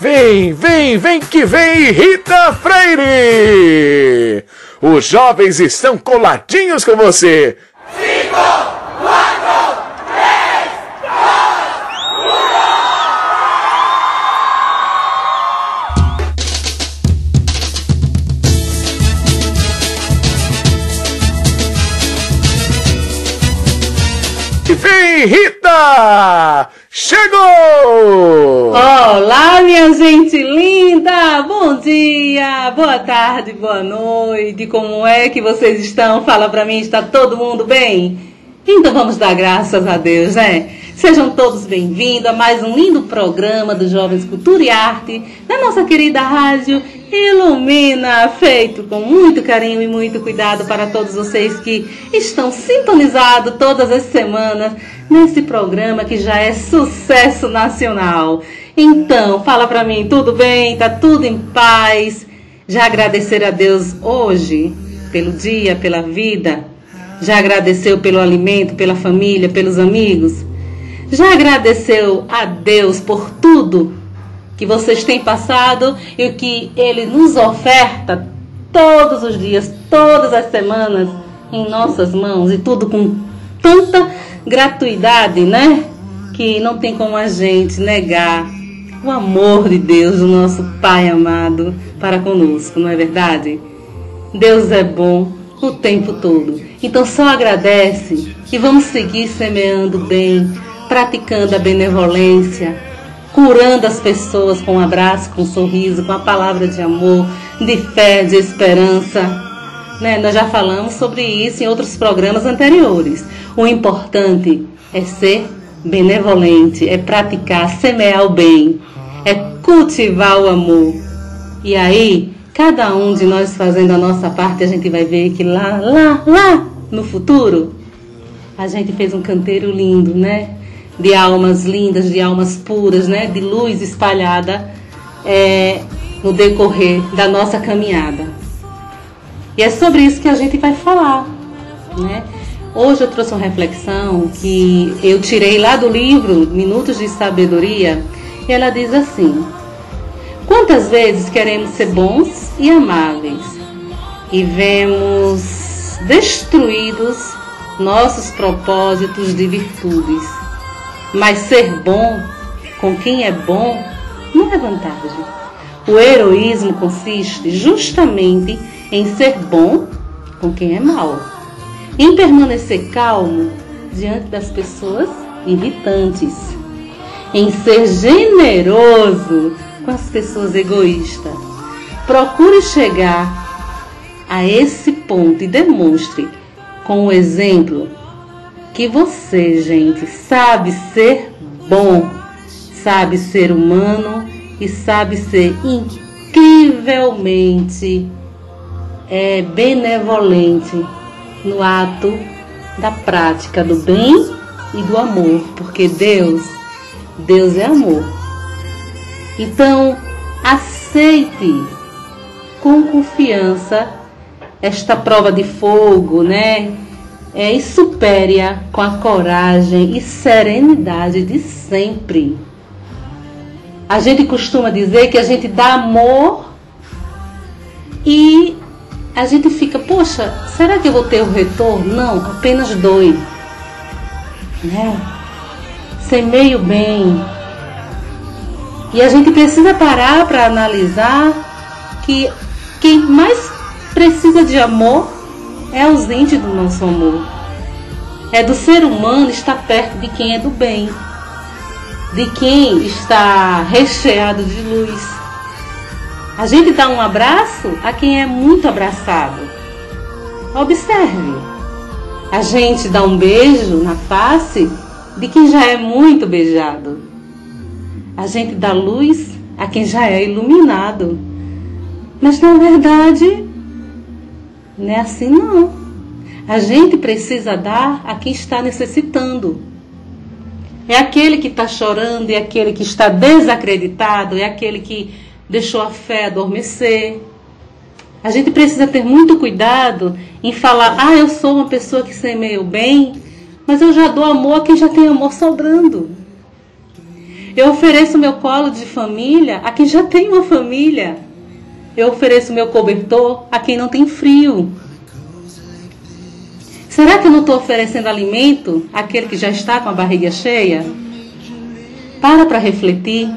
Vem, vem, vem que vem, Rita Freire! Os jovens estão coladinhos com você. Cinco, quatro, três, dois, um. Vem, Rita! Chegou! Olá, minha gente linda! Bom dia, boa tarde, boa noite. Como é que vocês estão? Fala pra mim, está todo mundo bem? Então vamos dar graças a Deus, né? Sejam todos bem-vindos a mais um lindo programa do Jovens Cultura e Arte na nossa querida rádio Ilumina, feito com muito carinho e muito cuidado para todos vocês que estão sintonizados todas as semanas nesse programa que já é sucesso nacional. Então, fala para mim, tudo bem? Tá tudo em paz? Já agradecer a Deus hoje pelo dia, pela vida? Já agradeceu pelo alimento, pela família, pelos amigos? Já agradeceu a Deus por tudo que vocês têm passado e o que Ele nos oferta todos os dias, todas as semanas em nossas mãos e tudo com tanta gratuidade, né? Que não tem como a gente negar o amor de Deus, o nosso Pai amado, para conosco, não é verdade? Deus é bom o tempo todo. Então só agradece e vamos seguir semeando bem praticando a benevolência, curando as pessoas com um abraço, com um sorriso, com a palavra de amor, de fé, de esperança. Né? Nós já falamos sobre isso em outros programas anteriores. O importante é ser benevolente, é praticar, semear o bem, é cultivar o amor. E aí, cada um de nós fazendo a nossa parte, a gente vai ver que lá, lá, lá no futuro, a gente fez um canteiro lindo, né? De almas lindas, de almas puras, né? de luz espalhada é, no decorrer da nossa caminhada. E é sobre isso que a gente vai falar. Né? Hoje eu trouxe uma reflexão que eu tirei lá do livro Minutos de Sabedoria, e ela diz assim: Quantas vezes queremos ser bons e amáveis e vemos destruídos nossos propósitos de virtudes mas ser bom com quem é bom não é vantagem. O heroísmo consiste justamente em ser bom com quem é mal, em permanecer calmo diante das pessoas irritantes, em ser generoso com as pessoas egoístas. Procure chegar a esse ponto e demonstre com o exemplo que você, gente, sabe ser bom, sabe ser humano e sabe ser incrivelmente é, benevolente no ato da prática do bem e do amor, porque Deus, Deus é amor. Então, aceite com confiança esta prova de fogo, né? É, e supere-a com a coragem e serenidade de sempre. A gente costuma dizer que a gente dá amor e a gente fica, poxa, será que eu vou ter o retorno? Não, apenas doe. Né? Semeio bem. E a gente precisa parar para analisar que quem mais precisa de amor é ausente do nosso amor. É do ser humano estar perto de quem é do bem, de quem está recheado de luz. A gente dá um abraço a quem é muito abraçado. Observe. A gente dá um beijo na face de quem já é muito beijado. A gente dá luz a quem já é iluminado. Mas na verdade, Não é assim não. A gente precisa dar a quem está necessitando. É aquele que está chorando, é aquele que está desacreditado, é aquele que deixou a fé adormecer. A gente precisa ter muito cuidado em falar: ah, eu sou uma pessoa que semeia o bem, mas eu já dou amor a quem já tem amor sobrando. Eu ofereço meu colo de família a quem já tem uma família. Eu ofereço meu cobertor a quem não tem frio. Será que eu não estou oferecendo alimento àquele que já está com a barriga cheia? Para para refletir.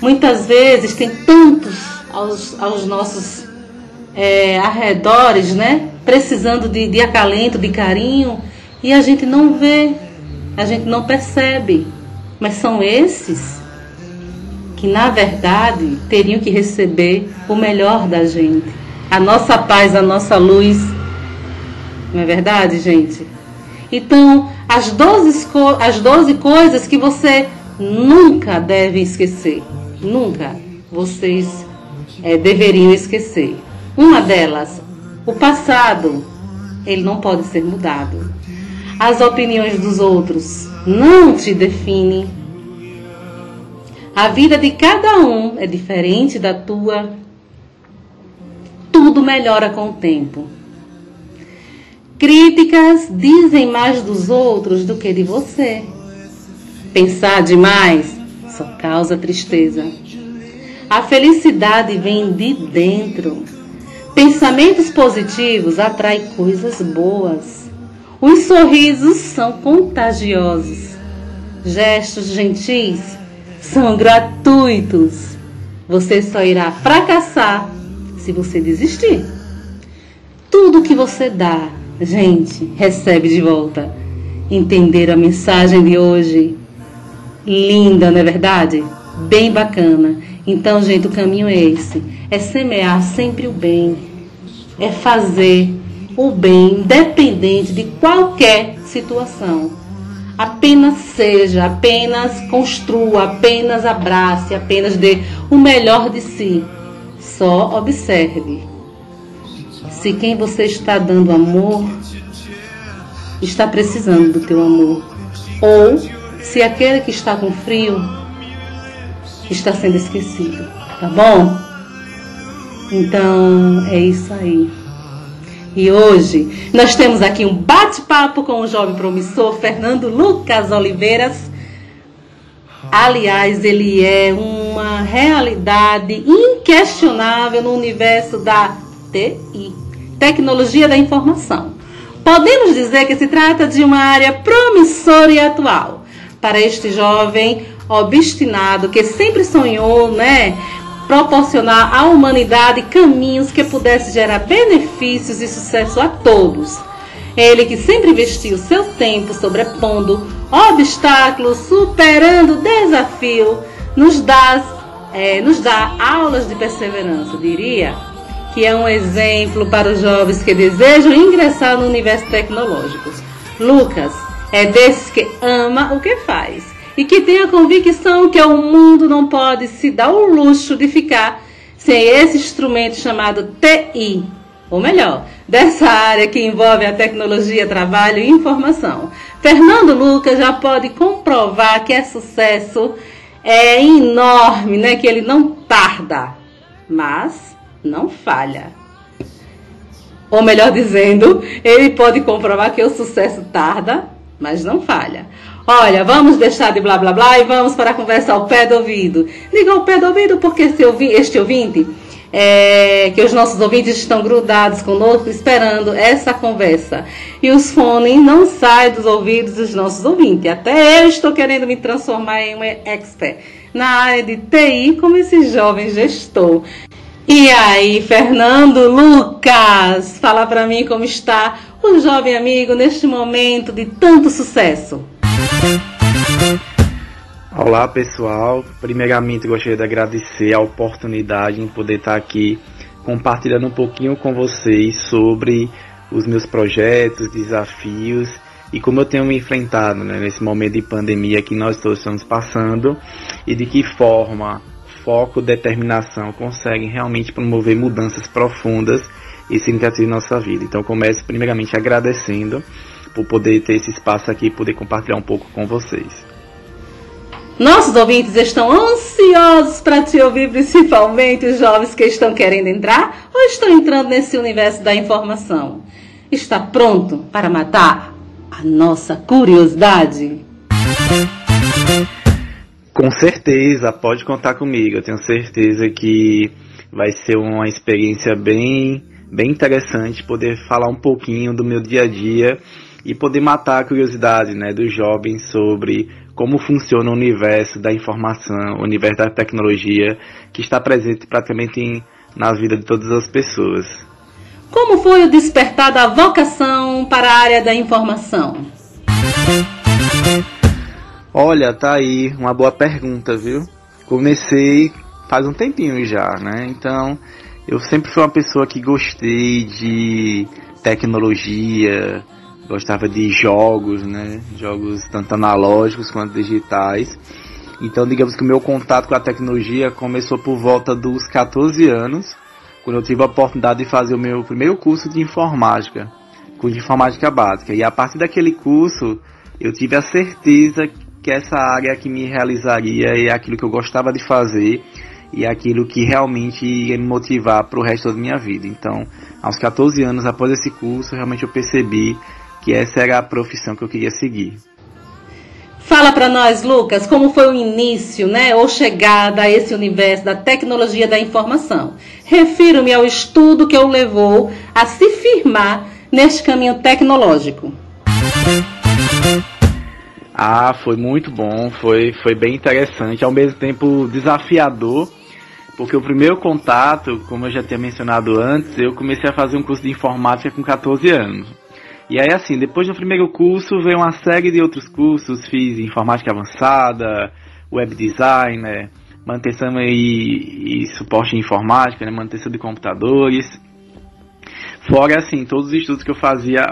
Muitas vezes tem tantos aos, aos nossos é, arredores, né? Precisando de, de acalento, de carinho, e a gente não vê, a gente não percebe. Mas são esses que, na verdade, teriam que receber o melhor da gente. A nossa paz, a nossa luz. Não é verdade, gente? Então, as 12, as 12 coisas que você nunca deve esquecer. Nunca vocês é, deveriam esquecer. Uma delas, o passado, ele não pode ser mudado. As opiniões dos outros não te definem. A vida de cada um é diferente da tua. Tudo melhora com o tempo. Críticas dizem mais dos outros do que de você. Pensar demais só causa tristeza. A felicidade vem de dentro. Pensamentos positivos atraem coisas boas. Os sorrisos são contagiosos. Gestos gentis são gratuitos. Você só irá fracassar se você desistir. Tudo que você dá, gente, recebe de volta. Entender a mensagem de hoje? Linda, não é verdade? Bem bacana. Então, gente, o caminho é esse: é semear sempre o bem, é fazer o bem, independente de qualquer situação. Apenas seja, apenas construa, apenas abrace, apenas dê o melhor de si. Só observe se quem você está dando amor está precisando do teu amor, ou se aquele que está com frio está sendo esquecido, tá bom? Então é isso aí. E hoje nós temos aqui um bate-papo com o jovem promissor Fernando Lucas Oliveiras. Aliás, ele é uma realidade inquestionável no universo da TI, Tecnologia da Informação. Podemos dizer que se trata de uma área promissora e atual. Para este jovem, obstinado que sempre sonhou, né, proporcionar à humanidade caminhos que pudessem gerar benefícios e sucesso a todos. Ele que sempre investiu seu tempo sobrepondo obstáculos, superando desafio, nos dá, é, nos dá aulas de perseverança, diria, que é um exemplo para os jovens que desejam ingressar no universo tecnológico. Lucas é desses que ama o que faz e que tem a convicção que o mundo não pode se dar o luxo de ficar sem esse instrumento chamado TI, ou melhor, dessa área que envolve a tecnologia, trabalho e informação. Fernando Lucas já pode comprovar que é sucesso é enorme, né? Que ele não tarda, mas não falha. Ou melhor dizendo, ele pode comprovar que o sucesso tarda, mas não falha. Olha, vamos deixar de blá blá blá e vamos para a conversa ao pé do ouvido. Diga ao pé do ouvido porque este ouvinte, é, que os nossos ouvintes estão grudados conosco esperando essa conversa. E os fones não saem dos ouvidos dos nossos ouvintes. Até eu estou querendo me transformar em um expert na área de TI como esse jovem gestor. E aí, Fernando Lucas, fala para mim como está o jovem amigo neste momento de tanto sucesso. Olá pessoal, primeiramente gostaria de agradecer a oportunidade em poder estar aqui compartilhando um pouquinho com vocês sobre os meus projetos, desafios e como eu tenho me enfrentado né, nesse momento de pandemia que nós todos estamos passando e de que forma foco, determinação conseguem realmente promover mudanças profundas esse iniciativa em nossa vida. Então começo primeiramente agradecendo por poder ter esse espaço aqui e poder compartilhar um pouco com vocês. Nossos ouvintes estão ansiosos para te ouvir, principalmente os jovens que estão querendo entrar ou estão entrando nesse universo da informação. Está pronto para matar a nossa curiosidade? Com certeza, pode contar comigo. Eu tenho certeza que vai ser uma experiência bem, bem interessante poder falar um pouquinho do meu dia a dia e poder matar a curiosidade né, dos jovens sobre como funciona o universo da informação, o universo da tecnologia que está presente praticamente em, na vida de todas as pessoas. Como foi o despertar da vocação para a área da informação? Olha, tá aí uma boa pergunta, viu? Comecei faz um tempinho já, né? Então, eu sempre fui uma pessoa que gostei de tecnologia, gostava de jogos, né? Jogos tanto analógicos quanto digitais. Então, digamos que o meu contato com a tecnologia começou por volta dos 14 anos, quando eu tive a oportunidade de fazer o meu primeiro curso de informática, curso de informática básica. E a partir daquele curso, eu tive a certeza que essa área que me realizaria é aquilo que eu gostava de fazer e aquilo que realmente ia me motivar para o resto da minha vida. Então, aos 14 anos após esse curso, realmente eu percebi que essa era a profissão que eu queria seguir. Fala para nós, Lucas, como foi o início, né, ou chegada a esse universo da tecnologia da informação. Refiro-me ao estudo que o levou a se firmar neste caminho tecnológico. Ah, foi muito bom, foi, foi bem interessante, ao mesmo tempo desafiador, porque o primeiro contato, como eu já tinha mencionado antes, eu comecei a fazer um curso de informática com 14 anos. E aí, assim, depois do primeiro curso, veio uma série de outros cursos. Fiz informática avançada, web design, né, manutenção e, e suporte em informática, né, manutenção de computadores. Fora, assim, todos os estudos que eu fazia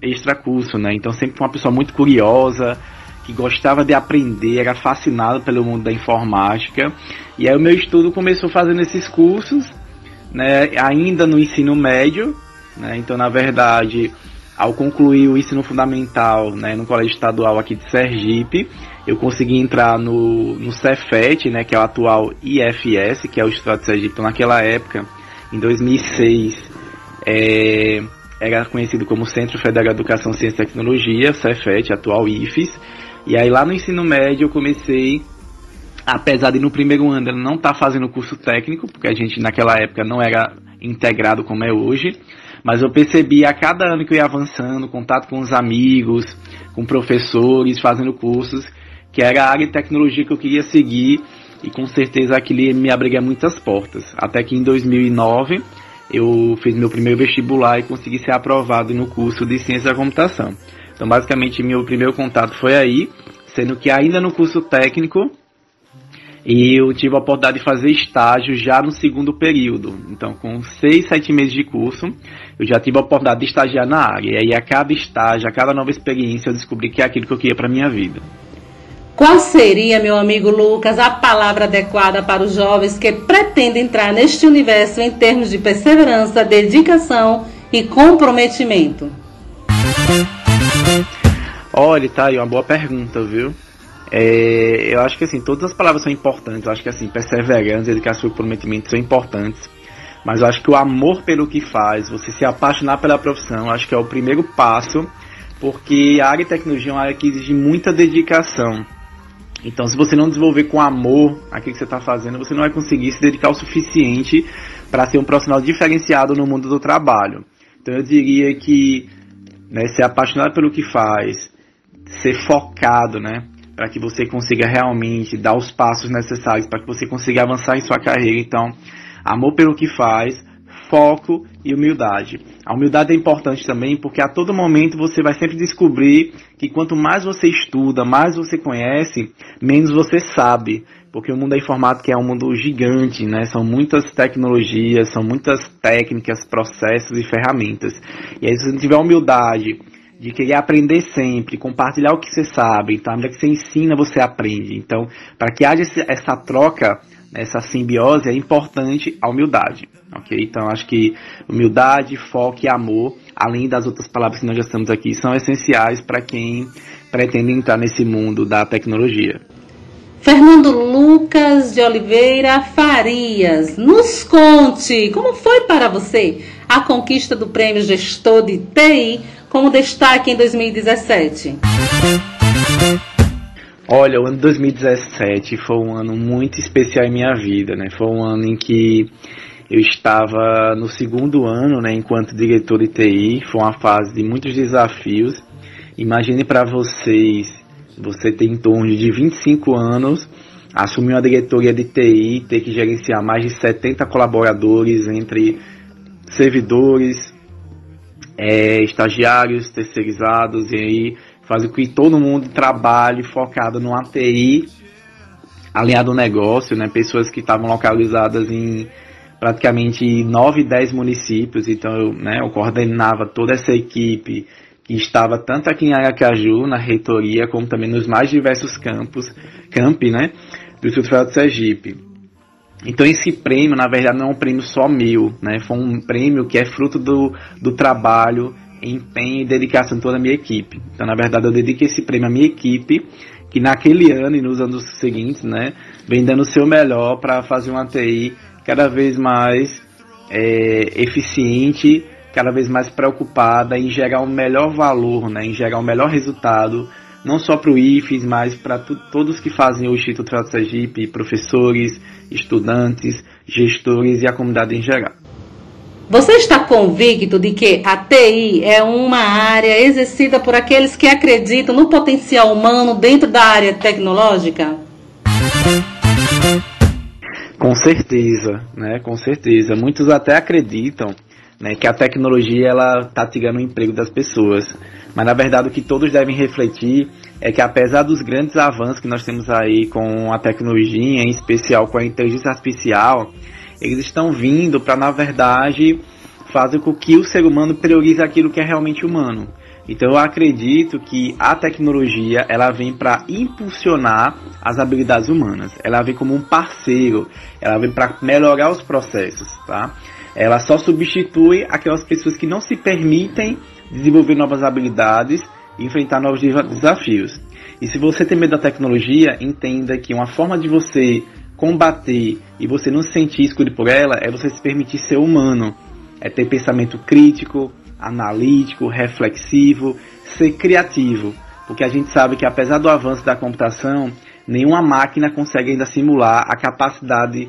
extra curso, né? Então, sempre uma pessoa muito curiosa, que gostava de aprender, era fascinado pelo mundo da informática. E aí, o meu estudo começou fazendo esses cursos, né, ainda no ensino médio, né? Então, na verdade ao concluir o ensino fundamental né, no colégio estadual aqui de Sergipe, eu consegui entrar no, no Cefet, né, que é o atual IFS, que é o Estado de Sergipe. Então, naquela época, em 2006, é, era conhecido como Centro Federal de Educação, Ciência e Tecnologia, Cefet, atual IFES. E aí lá no ensino médio eu comecei, apesar de no primeiro ano não estar tá fazendo curso técnico, porque a gente naquela época não era integrado como é hoje, mas eu percebi a cada ano que eu ia avançando, contato com os amigos, com professores, fazendo cursos, que era a área de tecnologia que eu queria seguir e com certeza aquilo me abrir muitas portas. Até que em 2009 eu fiz meu primeiro vestibular e consegui ser aprovado no curso de Ciência da Computação. Então, basicamente, meu primeiro contato foi aí, sendo que ainda no curso técnico e eu tive a oportunidade de fazer estágio já no segundo período. Então, com seis, sete meses de curso, eu já tive a oportunidade de estagiar na área. E aí, a cada estágio, a cada nova experiência, eu descobri que é aquilo que eu queria para minha vida. Qual seria, meu amigo Lucas, a palavra adequada para os jovens que pretendem entrar neste universo em termos de perseverança, dedicação e comprometimento? Olha, tá aí uma boa pergunta, viu? É, eu acho que assim, todas as palavras são importantes. Eu acho que assim, perseverança, dedicação e comprometimento são importantes. Mas eu acho que o amor pelo que faz, você se apaixonar pela profissão, acho que é o primeiro passo, porque a área de tecnologia é uma área que exige muita dedicação. Então, se você não desenvolver com amor aquilo que você está fazendo, você não vai conseguir se dedicar o suficiente para ser um profissional diferenciado no mundo do trabalho. Então, eu diria que né, ser apaixonado pelo que faz, ser focado, né? Para que você consiga realmente dar os passos necessários para que você consiga avançar em sua carreira. Então, amor pelo que faz, foco e humildade. A humildade é importante também porque a todo momento você vai sempre descobrir que quanto mais você estuda, mais você conhece, menos você sabe. Porque o mundo da informática é um mundo gigante, né? São muitas tecnologias, são muitas técnicas, processos e ferramentas. E aí, se você não tiver humildade de querer aprender sempre, compartilhar o que você sabe. Então, à medida que você ensina, você aprende. Então, para que haja essa troca nessa simbiose, é importante a humildade, ok? Então acho que humildade, foco e amor, além das outras palavras que nós já estamos aqui, são essenciais para quem pretende entrar nesse mundo da tecnologia. Fernando Lucas de Oliveira Farias, nos conte como foi para você a conquista do Prêmio Gestor de TI como destaque em 2017. Olha, o ano 2017 foi um ano muito especial em minha vida, né? Foi um ano em que eu estava no segundo ano, né, enquanto diretor de TI. Foi uma fase de muitos desafios. Imagine para vocês, você tem em torno de 25 anos, assumir uma diretoria de TI, ter que gerenciar mais de 70 colaboradores entre servidores, é, estagiários, terceirizados, e aí faz com que todo mundo trabalhe focado no ATI, alinhado ao negócio, né? Pessoas que estavam localizadas em praticamente 9, 10 municípios, então eu, né, eu coordenava toda essa equipe que estava tanto aqui em Aracaju, na reitoria, como também nos mais diversos campos, campi, né, do Instituto Federal de Sergipe. Então esse prêmio, na verdade, não é um prêmio só meu, né, foi um prêmio que é fruto do, do trabalho empenho e dedicação de toda a minha equipe. Então, na verdade, eu dedico esse prêmio à minha equipe, que naquele ano e nos anos seguintes, né, vem dando o seu melhor para fazer uma TI cada vez mais é, eficiente, cada vez mais preocupada em gerar um melhor valor, né, em gerar um melhor resultado, não só para o IFES, mas para todos que fazem o Instituto Trato Sergipe, professores, estudantes, gestores e a comunidade em geral. Você está convicto de que a TI é uma área exercida por aqueles que acreditam no potencial humano dentro da área tecnológica? Com certeza, né? Com certeza. Muitos até acreditam né, que a tecnologia ela está tirando o emprego das pessoas. Mas na verdade o que todos devem refletir é que apesar dos grandes avanços que nós temos aí com a tecnologia, em especial com a inteligência artificial, eles estão vindo para, na verdade, fazer com que o ser humano priorize aquilo que é realmente humano. Então eu acredito que a tecnologia ela vem para impulsionar as habilidades humanas. Ela vem como um parceiro, ela vem para melhorar os processos, tá? Ela só substitui aquelas pessoas que não se permitem desenvolver novas habilidades enfrentar novos desafios. E se você tem medo da tecnologia, entenda que uma forma de você combater e você não se sentir escuro por ela é você se permitir ser humano, é ter pensamento crítico, analítico, reflexivo, ser criativo, porque a gente sabe que apesar do avanço da computação, nenhuma máquina consegue ainda simular a capacidade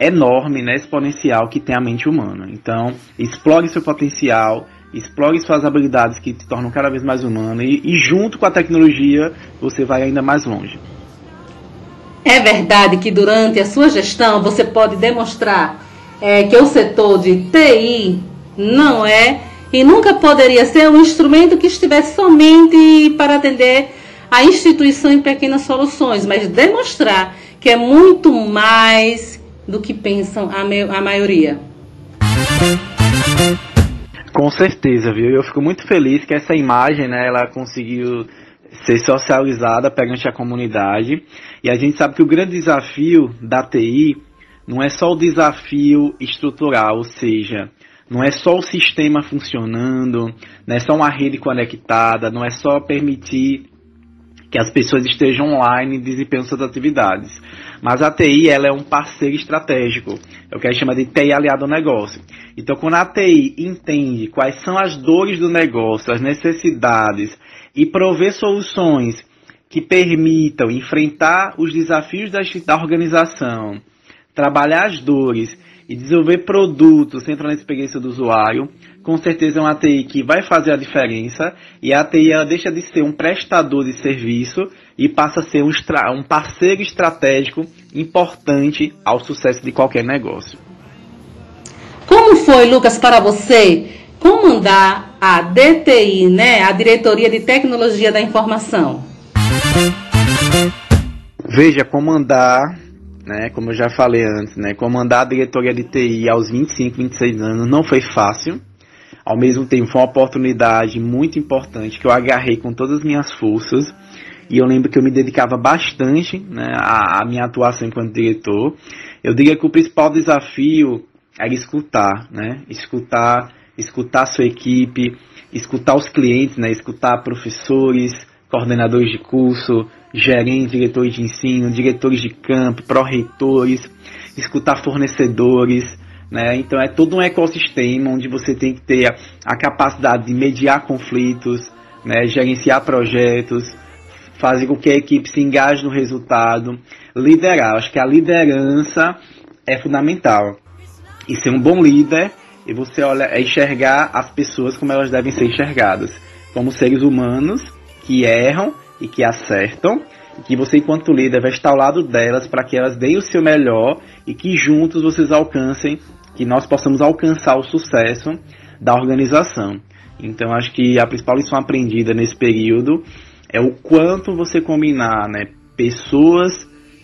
enorme, né, exponencial que tem a mente humana. Então, explore seu potencial, explore suas habilidades que te tornam cada vez mais humano e, e junto com a tecnologia você vai ainda mais longe. É verdade que durante a sua gestão você pode demonstrar é, que o setor de TI não é e nunca poderia ser um instrumento que estivesse somente para atender a instituição em pequenas soluções, mas demonstrar que é muito mais do que pensam a, a maioria. Com certeza, viu? Eu fico muito feliz que essa imagem, né, ela conseguiu ser socializada perante a comunidade. E a gente sabe que o grande desafio da TI não é só o desafio estrutural, ou seja, não é só o sistema funcionando, não é só uma rede conectada, não é só permitir que as pessoas estejam online desempenhando suas atividades. Mas a TI ela é um parceiro estratégico, é o que a gente chama de TI aliado ao negócio. Então, quando a TI entende quais são as dores do negócio, as necessidades, e prover soluções que permitam enfrentar os desafios da, da organização, trabalhar as dores e desenvolver produtos centrando na experiência do usuário, com certeza é uma TI que vai fazer a diferença e a TI ela deixa de ser um prestador de serviço e passa a ser um, um parceiro estratégico importante ao sucesso de qualquer negócio. Como foi, Lucas, para você comandar a DTI, né, a Diretoria de Tecnologia da Informação? Veja, comandar, né, como eu já falei antes, né, comandar a diretoria de TI aos 25, 26 anos não foi fácil. Ao mesmo tempo, foi uma oportunidade muito importante que eu agarrei com todas as minhas forças. e eu lembro que eu me dedicava bastante né, à, à minha atuação enquanto diretor. Eu diria que o principal desafio era escutar, né? Escutar, escutar sua equipe, escutar os clientes, né? Escutar professores, coordenadores de curso, gerentes, diretores de ensino, diretores de campo, pró-reitores, escutar fornecedores, né? Então é todo um ecossistema onde você tem que ter a, a capacidade de mediar conflitos, né? gerenciar projetos, fazer com que a equipe se engaje no resultado, liderar. Acho que a liderança é fundamental. E ser um bom líder e você olha é enxergar as pessoas como elas devem ser enxergadas, como seres humanos que erram e que acertam, e que você enquanto líder vai estar ao lado delas para que elas deem o seu melhor e que juntos vocês alcancem, que nós possamos alcançar o sucesso da organização. Então acho que a principal lição aprendida nesse período é o quanto você combinar, né, pessoas,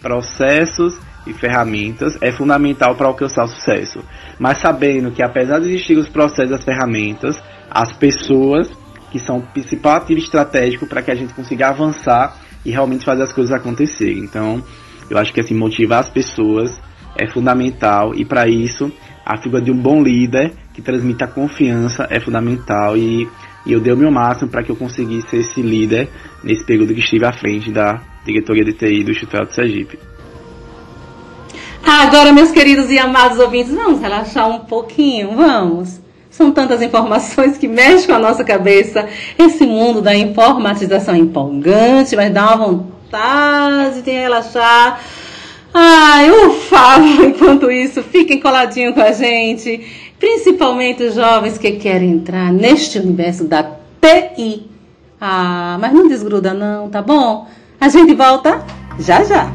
processos e ferramentas é fundamental para alcançar o sucesso. Mas sabendo que apesar de existir os processos e as ferramentas, as pessoas que são o principal ativo estratégico para que a gente consiga avançar e realmente fazer as coisas acontecerem. Então, eu acho que assim motivar as pessoas é fundamental e para isso a figura de um bom líder que transmita confiança é fundamental e, e eu dei o meu máximo para que eu conseguisse ser esse líder nesse período que estive à frente da diretoria de TI do Instituto de Sergipe. Agora, meus queridos e amados ouvintes, vamos relaxar um pouquinho, vamos. São tantas informações que mexem com a nossa cabeça. Esse mundo da informatização é empolgante, mas dá uma vontade de relaxar. Ai, ufa! Enquanto isso, fiquem coladinhos com a gente. Principalmente os jovens que querem entrar neste universo da TI. Ah, mas não desgruda não, tá bom? A gente volta já já.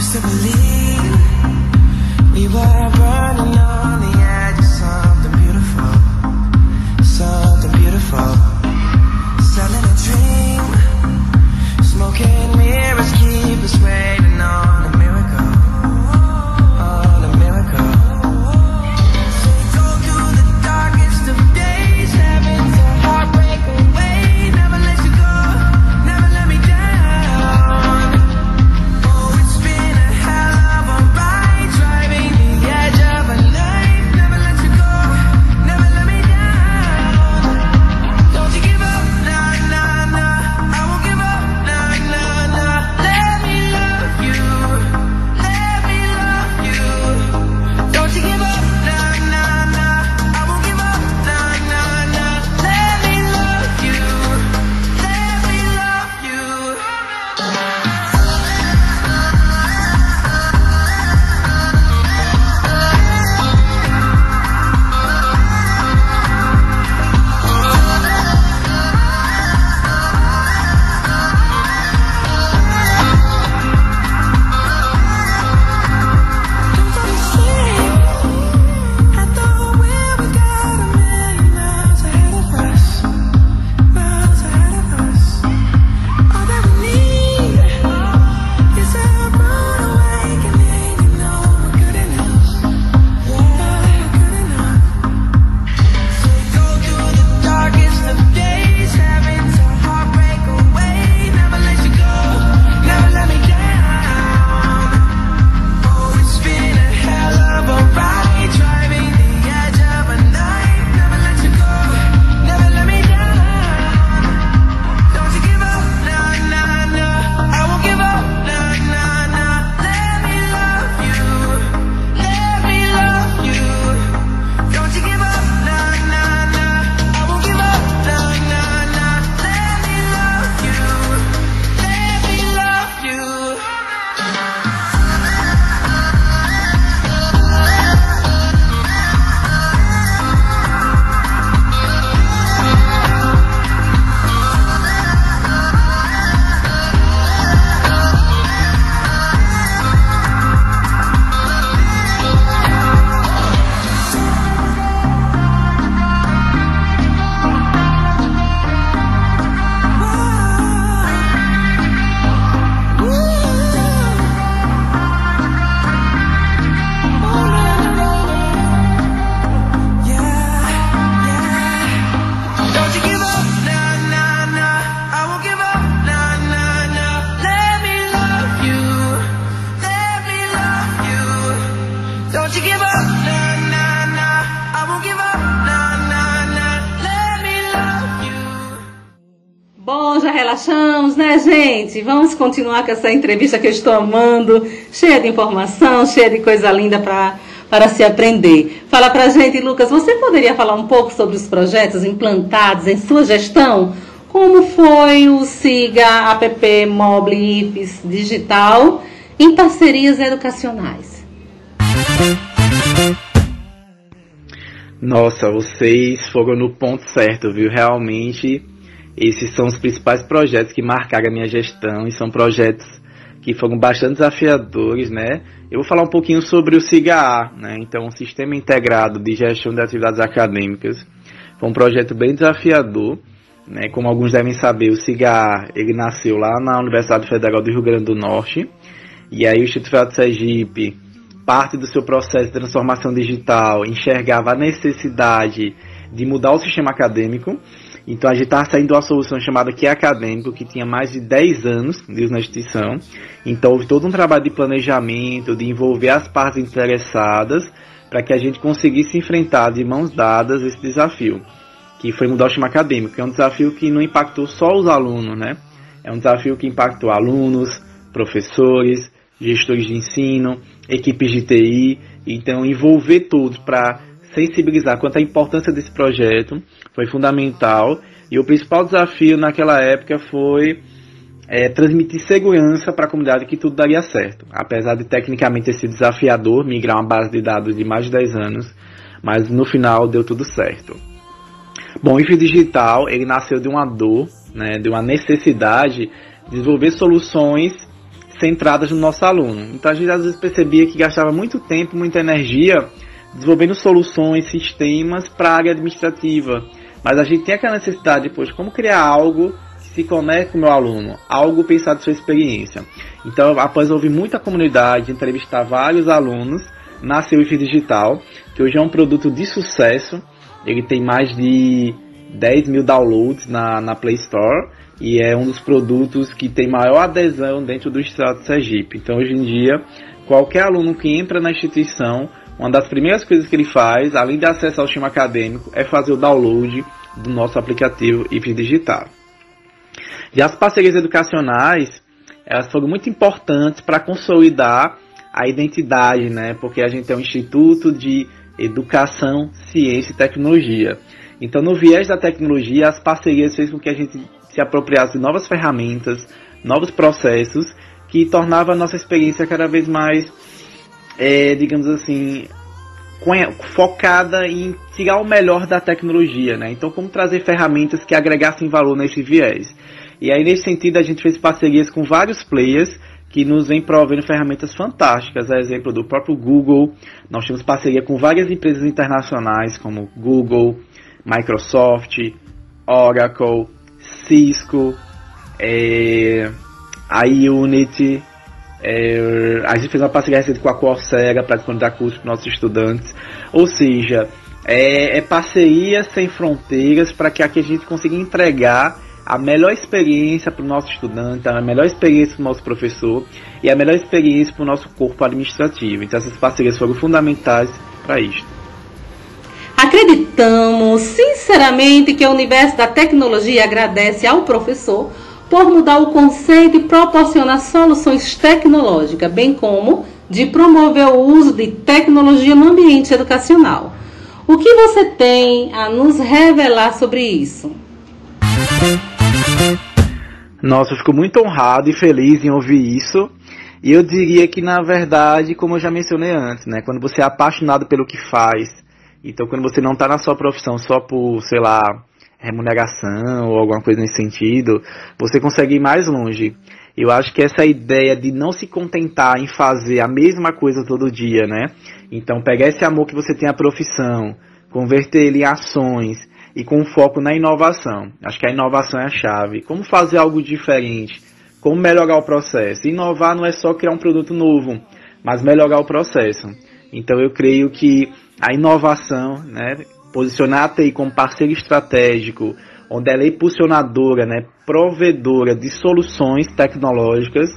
used to believe we were from gente? Vamos continuar com essa entrevista que eu estou amando, cheia de informação, cheia de coisa linda para para se aprender. Fala pra gente, Lucas, você poderia falar um pouco sobre os projetos implantados em sua gestão? Como foi o SIGA App Mobile IFES Digital em parcerias educacionais? Nossa, vocês foram no ponto certo, viu? Realmente, esses são os principais projetos que marcaram a minha gestão e são projetos que foram bastante desafiadores, né? Eu vou falar um pouquinho sobre o SIGA, né? Então, o Sistema Integrado de Gestão de Atividades Acadêmicas. Foi um projeto bem desafiador, né? Como alguns devem saber, o SIGA, ele nasceu lá na Universidade Federal do Rio Grande do Norte, e aí o Instituto Federal de Sergipe parte do seu processo de transformação digital enxergava a necessidade de mudar o sistema acadêmico. Então a gente estava saindo de uma solução chamada Que é Acadêmico, que tinha mais de 10 anos de instituição. Então houve todo um trabalho de planejamento, de envolver as partes interessadas, para que a gente conseguisse enfrentar de mãos dadas esse desafio, que foi mudar o sistema acadêmico. É um desafio que não impactou só os alunos, né? É um desafio que impactou alunos, professores, gestores de ensino, equipes de TI, então envolver todos para sensibilizar quanto à importância desse projeto foi fundamental. E o principal desafio naquela época foi é, transmitir segurança para a comunidade que tudo daria certo. Apesar de tecnicamente ter sido desafiador migrar uma base de dados de mais de 10 anos, mas no final deu tudo certo. Bom, o Digital ele nasceu de uma dor, né, de uma necessidade de desenvolver soluções centradas no nosso aluno. Então a gente às vezes percebia que gastava muito tempo, muita energia desenvolvendo soluções, sistemas para a área administrativa. Mas a gente tem aquela necessidade depois, como criar algo que se conecte com o meu aluno, algo pensado em sua experiência. Então, após ouvir muita comunidade, entrevistar vários alunos, nasceu o Digital, que hoje é um produto de sucesso. Ele tem mais de 10 mil downloads na, na Play Store e é um dos produtos que tem maior adesão dentro do estado de Sergipe. Então, hoje em dia, qualquer aluno que entra na instituição, uma das primeiras coisas que ele faz, além de acessar o sistema acadêmico, é fazer o download do nosso aplicativo IP Digital. E as parcerias educacionais, elas foram muito importantes para consolidar a identidade, né? Porque a gente é um instituto de educação, ciência e tecnologia. Então, no viés da tecnologia, as parcerias fez com que a gente se apropriasse de novas ferramentas, novos processos, que tornava a nossa experiência cada vez mais, é, digamos assim, focada em tirar o melhor da tecnologia, né? Então, como trazer ferramentas que agregassem valor nesse viés. E aí, nesse sentido, a gente fez parcerias com vários players que nos vem provendo ferramentas fantásticas. A exemplo do próprio Google, nós temos parceria com várias empresas internacionais como Google, Microsoft, Oracle, Cisco, é, a Unity, é, a gente fez uma parceria recente com a Coursera para disponibilizar cursos para nossos estudantes. Ou seja, é, é parceria sem fronteiras para que aqui a gente consiga entregar a melhor experiência para o nosso estudante, a melhor experiência para o nosso professor e a melhor experiência para o nosso corpo administrativo. Então essas parcerias foram fundamentais para isso. Acreditamos sinceramente que o universo da tecnologia agradece ao professor por mudar o conceito e proporcionar soluções tecnológicas, bem como de promover o uso de tecnologia no ambiente educacional. O que você tem a nos revelar sobre isso? Nossa, eu fico muito honrado e feliz em ouvir isso. E eu diria que, na verdade, como eu já mencionei antes, né, quando você é apaixonado pelo que faz, então, quando você não está na sua profissão só por, sei lá, remuneração ou alguma coisa nesse sentido, você consegue ir mais longe. Eu acho que essa ideia de não se contentar em fazer a mesma coisa todo dia, né? Então, pegar esse amor que você tem à profissão, converter ele em ações e com foco na inovação. Acho que a inovação é a chave. Como fazer algo diferente? Como melhorar o processo? Inovar não é só criar um produto novo, mas melhorar o processo. Então, eu creio que a inovação, né, posicionar a TI como parceiro estratégico, onde ela é impulsionadora, né, provedora de soluções tecnológicas,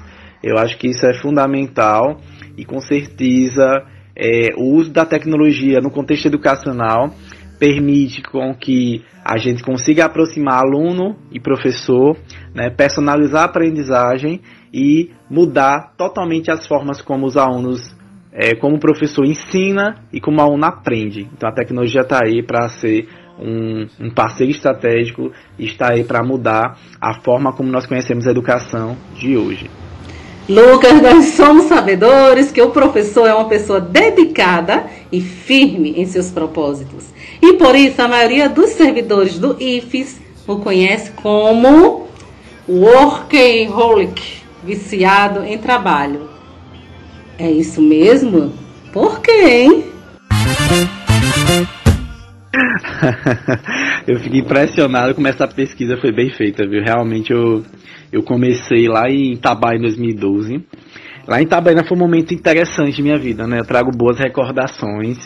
eu acho que isso é fundamental. E com certeza é, o uso da tecnologia no contexto educacional permite com que a gente consiga aproximar aluno e professor, né, personalizar a aprendizagem e mudar totalmente as formas como os alunos, é, como o professor ensina e como o aluno aprende. Então a tecnologia está aí para ser um, um, parceiro estratégico e está aí para mudar a forma como nós conhecemos a educação de hoje. Lucas, nós somos sabedores que o professor é uma pessoa dedicada e firme em seus propósitos. E por isso a maioria dos servidores do IFES o conhece como workaholic, viciado em trabalho. É isso mesmo? Por quê, hein? eu fiquei impressionado como essa pesquisa foi bem feita, viu? Realmente eu eu comecei lá em Itabaí em 2012. Lá em Itabaiana foi um momento interessante de minha vida, né? Eu trago boas recordações,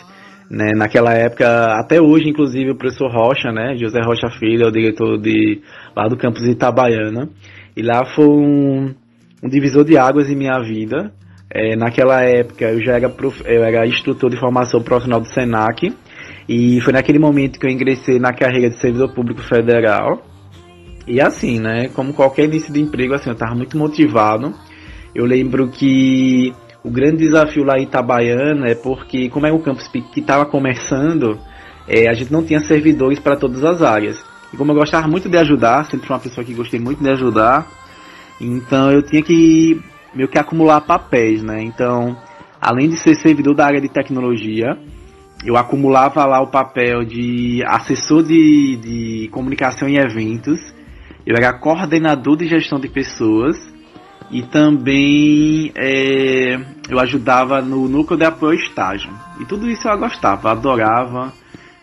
né? Naquela época, até hoje, inclusive, o professor Rocha, né? José Rocha Filho, é o diretor de, lá do campus Itabaiana. E lá foi um, um divisor de águas em minha vida. É, naquela época, eu já era, prof, eu era instrutor de formação profissional do SENAC. E foi naquele momento que eu ingressei na carreira de servidor público federal. E assim, né, como qualquer início de emprego, assim, eu estava muito motivado. Eu lembro que o grande desafio lá em Itabaiana é porque, como é um campus que estava começando, é, a gente não tinha servidores para todas as áreas. E como eu gostava muito de ajudar, sempre fui uma pessoa que gostei muito de ajudar, então eu tinha que meio que acumular papéis, né? Então, além de ser servidor da área de tecnologia, eu acumulava lá o papel de assessor de, de comunicação e eventos, eu era coordenador de gestão de pessoas e também é, eu ajudava no núcleo de apoio ao estágio. E tudo isso eu gostava, adorava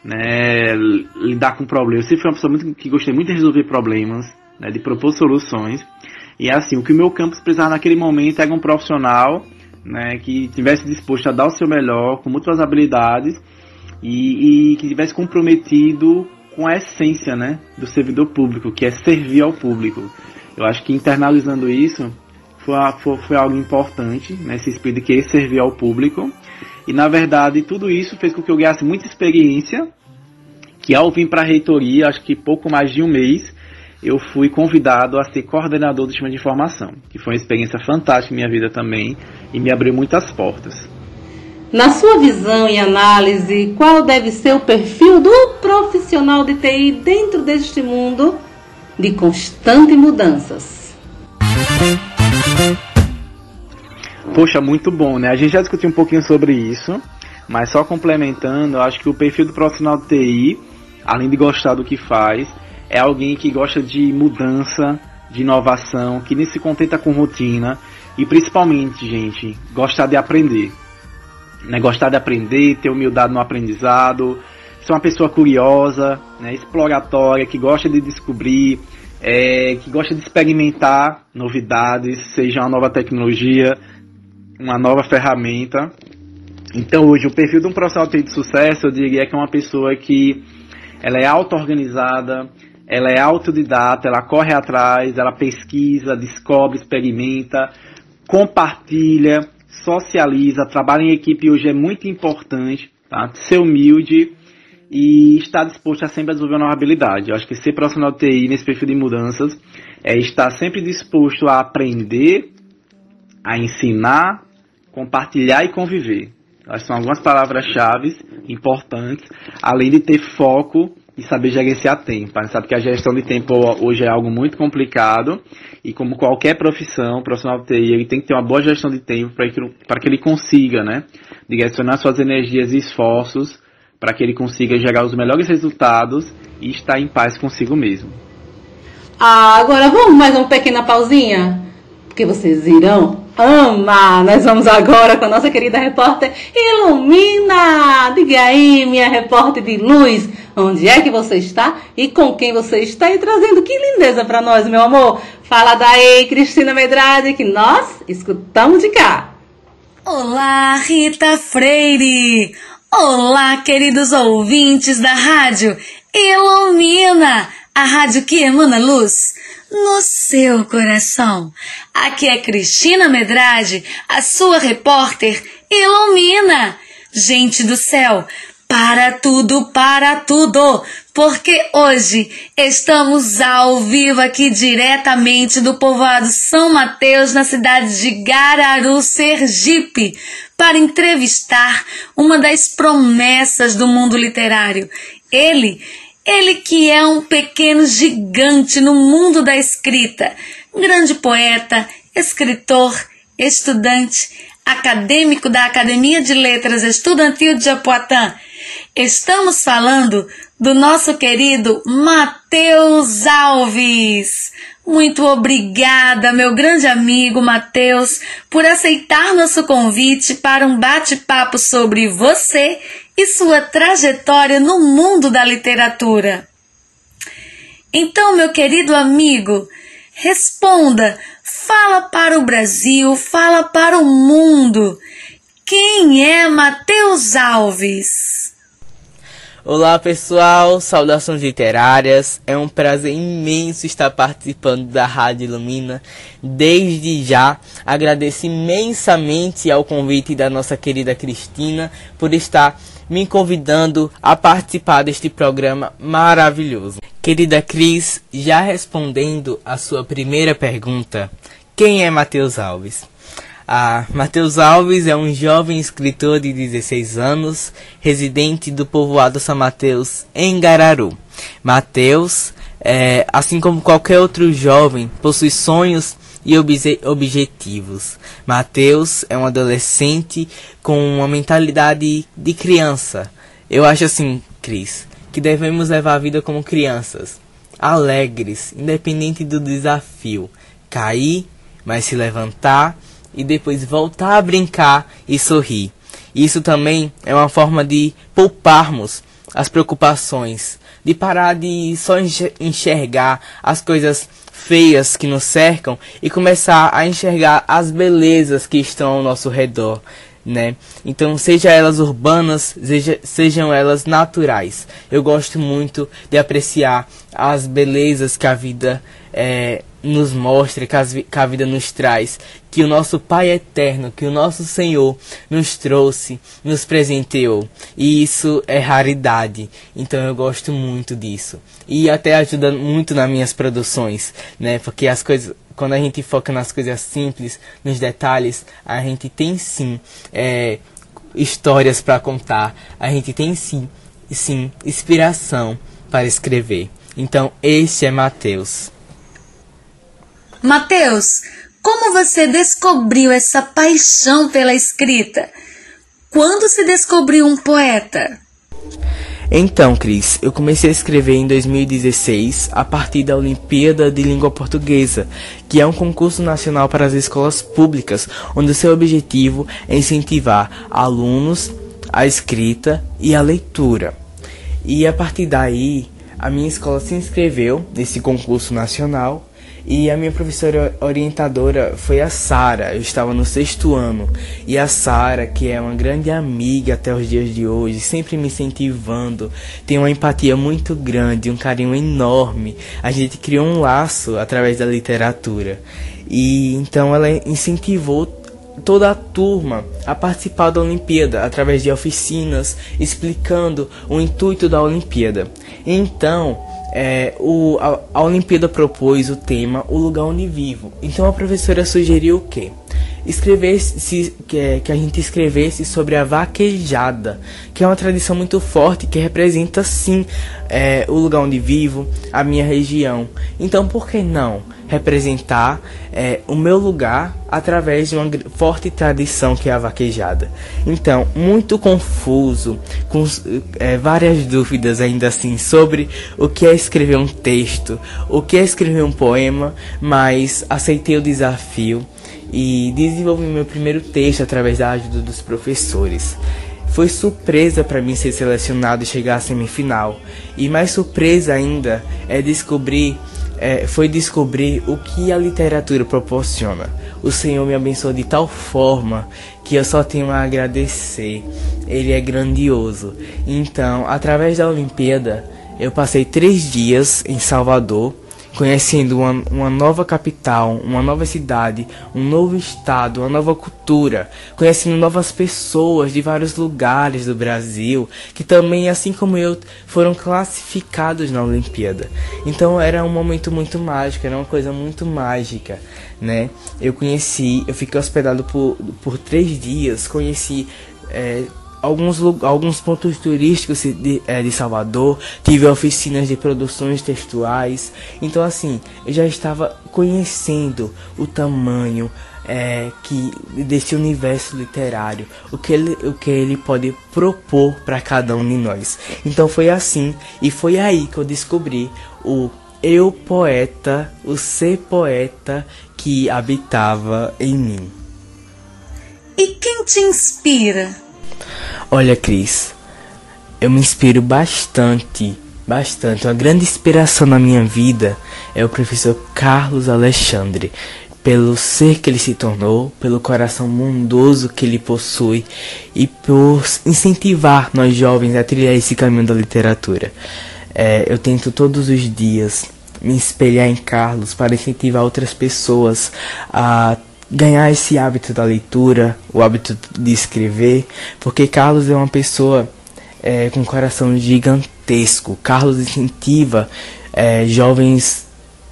né, lidar com problemas. Eu sempre fui uma pessoa muito, que gostei muito de resolver problemas, né, de propor soluções. E assim, o que o meu campus precisava naquele momento era um profissional né, que tivesse disposto a dar o seu melhor, com muitas habilidades e, e que tivesse comprometido com a essência né, do servidor público, que é servir ao público. Eu acho que internalizando isso foi, foi, foi algo importante, né, esse espírito de querer servir ao público. E na verdade tudo isso fez com que eu ganhasse muita experiência, que ao vir para a reitoria, acho que pouco mais de um mês, eu fui convidado a ser coordenador do sistema de informação, que foi uma experiência fantástica em minha vida também e me abriu muitas portas. Na sua visão e análise, qual deve ser o perfil do profissional de TI dentro deste mundo de constantes mudanças? Poxa, muito bom, né? A gente já discutiu um pouquinho sobre isso, mas só complementando, eu acho que o perfil do profissional de TI, além de gostar do que faz, é alguém que gosta de mudança, de inovação, que nem se contenta com rotina e principalmente, gente, gostar de aprender né, gostar de aprender, ter humildade no aprendizado, ser uma pessoa curiosa, né, exploratória, que gosta de descobrir, é, que gosta de experimentar novidades, seja uma nova tecnologia, uma nova ferramenta. Então hoje o perfil de um profissional de sucesso eu diria que é uma pessoa que ela é auto-organizada, ela é autodidata, ela corre atrás, ela pesquisa, descobre, experimenta, compartilha, socializa, trabalha em equipe hoje é muito importante, tá? Ser humilde e estar disposto a sempre desenvolver uma nova habilidade. Eu acho que ser profissional de TI nesse perfil de mudanças é estar sempre disposto a aprender, a ensinar, compartilhar e conviver. Acho que são algumas palavras-chave importantes, além de ter foco e saber gerenciar tempo. A gente sabe que a gestão de tempo hoje é algo muito complicado e como qualquer profissão, profissional de TI, ele tem que ter uma boa gestão de tempo para que, que ele consiga, né, direcionar suas energias e esforços para que ele consiga gerar os melhores resultados e estar em paz consigo mesmo. Ah, agora vamos mais uma pequena pausinha? Porque vocês irão amar. Nós vamos agora com a nossa querida repórter Ilumina. Diga aí, minha repórter de luz onde é que você está e com quem você está e trazendo que lindeza para nós, meu amor. Fala daí, Cristina Medrade, que nós escutamos de cá. Olá, Rita Freire! Olá, queridos ouvintes da rádio Ilumina, a rádio que emana luz no seu coração. Aqui é Cristina Medrade, a sua repórter Ilumina. Gente do céu, para tudo, para tudo, porque hoje estamos ao vivo aqui diretamente do povoado São Mateus, na cidade de Gararu, Sergipe, para entrevistar uma das promessas do mundo literário. Ele, ele que é um pequeno gigante no mundo da escrita, grande poeta, escritor, estudante, acadêmico da Academia de Letras Estudantil de Japoatã Estamos falando do nosso querido Matheus Alves. Muito obrigada, meu grande amigo Matheus, por aceitar nosso convite para um bate-papo sobre você e sua trajetória no mundo da literatura. Então, meu querido amigo, responda, fala para o Brasil, fala para o mundo. Quem é Matheus Alves? Olá pessoal, saudações literárias. É um prazer imenso estar participando da Rádio Ilumina. Desde já agradeço imensamente ao convite da nossa querida Cristina por estar me convidando a participar deste programa maravilhoso. Querida Cris, já respondendo a sua primeira pergunta, quem é Matheus Alves? Ah, Matheus Alves é um jovem escritor de 16 anos, residente do povoado São Mateus, em Gararu. Matheus, é, assim como qualquer outro jovem, possui sonhos e obje objetivos. Matheus é um adolescente com uma mentalidade de criança. Eu acho assim, Cris, que devemos levar a vida como crianças, alegres, independente do desafio. Cair, mas se levantar e depois voltar a brincar e sorrir. Isso também é uma forma de pouparmos as preocupações, de parar de só enxergar as coisas feias que nos cercam e começar a enxergar as belezas que estão ao nosso redor, né? Então, seja elas urbanas, seja, sejam elas naturais. Eu gosto muito de apreciar as belezas que a vida é, nos mostra, que, as, que a vida nos traz, que o nosso Pai eterno, que o nosso Senhor nos trouxe, nos presenteou. E isso é raridade. Então eu gosto muito disso. E até ajuda muito nas minhas produções, né? Porque as coisas, quando a gente foca nas coisas simples, nos detalhes, a gente tem sim é, histórias para contar. A gente tem sim, sim inspiração para escrever. Então esse é Mateus. Mateus, como você descobriu essa paixão pela escrita? Quando se descobriu um poeta? Então, Cris, eu comecei a escrever em 2016 a partir da Olimpíada de Língua Portuguesa, que é um concurso nacional para as escolas públicas, onde seu objetivo é incentivar alunos a escrita e a leitura. E a partir daí, a minha escola se inscreveu nesse concurso nacional e a minha professora orientadora foi a Sara. Eu estava no sexto ano. E a Sara, que é uma grande amiga até os dias de hoje, sempre me incentivando, tem uma empatia muito grande, um carinho enorme. A gente criou um laço através da literatura. E então ela incentivou toda a turma a participar da Olimpíada através de oficinas explicando o intuito da Olimpíada. Então, é, o, a, a Olimpíada propôs o tema O Lugar Onde Vivo. Então a professora sugeriu o quê? Escrevesse, que, que a gente escrevesse sobre a vaquejada, que é uma tradição muito forte que representa sim é, o lugar onde vivo, a minha região. Então por que não? Representar é, o meu lugar através de uma forte tradição que é a vaquejada. Então, muito confuso, com é, várias dúvidas ainda assim sobre o que é escrever um texto, o que é escrever um poema, mas aceitei o desafio e desenvolvi meu primeiro texto através da ajuda dos professores. Foi surpresa para mim ser selecionado e chegar à semifinal. E mais surpresa ainda é descobrir é, foi descobrir o que a literatura proporciona. O Senhor me abençoou de tal forma que eu só tenho a agradecer. Ele é grandioso. Então, através da Olimpíada, eu passei três dias em Salvador, conhecendo uma, uma nova capital, uma nova cidade, um novo estado, uma nova cultura, conhecendo novas pessoas de vários lugares do Brasil, que também, assim como eu, foram classificados na Olimpíada. Então era um momento muito mágico, era uma coisa muito mágica, né? Eu conheci, eu fiquei hospedado por, por três dias, conheci. É, alguns, alguns pontos turísticos de, é, de Salvador, tive oficinas de produções textuais. Então, assim, eu já estava conhecendo o tamanho é, que desse universo literário, o que ele, o que ele pode propor para cada um de nós. Então, foi assim e foi aí que eu descobri o eu poeta, o ser poeta que habitava em mim. E quem te inspira? Olha, Cris, eu me inspiro bastante, bastante. Uma grande inspiração na minha vida é o professor Carlos Alexandre, pelo ser que ele se tornou, pelo coração bondoso que ele possui e por incentivar nós jovens a trilhar esse caminho da literatura. É, eu tento todos os dias me espelhar em Carlos para incentivar outras pessoas a ganhar esse hábito da leitura, o hábito de escrever, porque Carlos é uma pessoa é, com um coração gigantesco. Carlos incentiva é, jovens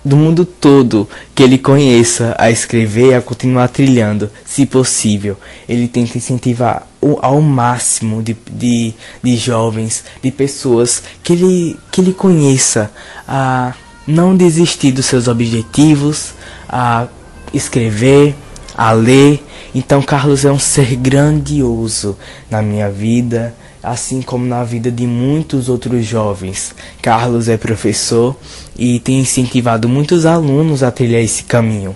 do mundo todo que ele conheça a escrever e a continuar trilhando, se possível. Ele tenta incentivar o, ao máximo de, de, de jovens, de pessoas que ele, que ele conheça a não desistir dos seus objetivos, a escrever, a ler. Então, Carlos é um ser grandioso na minha vida, assim como na vida de muitos outros jovens. Carlos é professor e tem incentivado muitos alunos a trilhar esse caminho.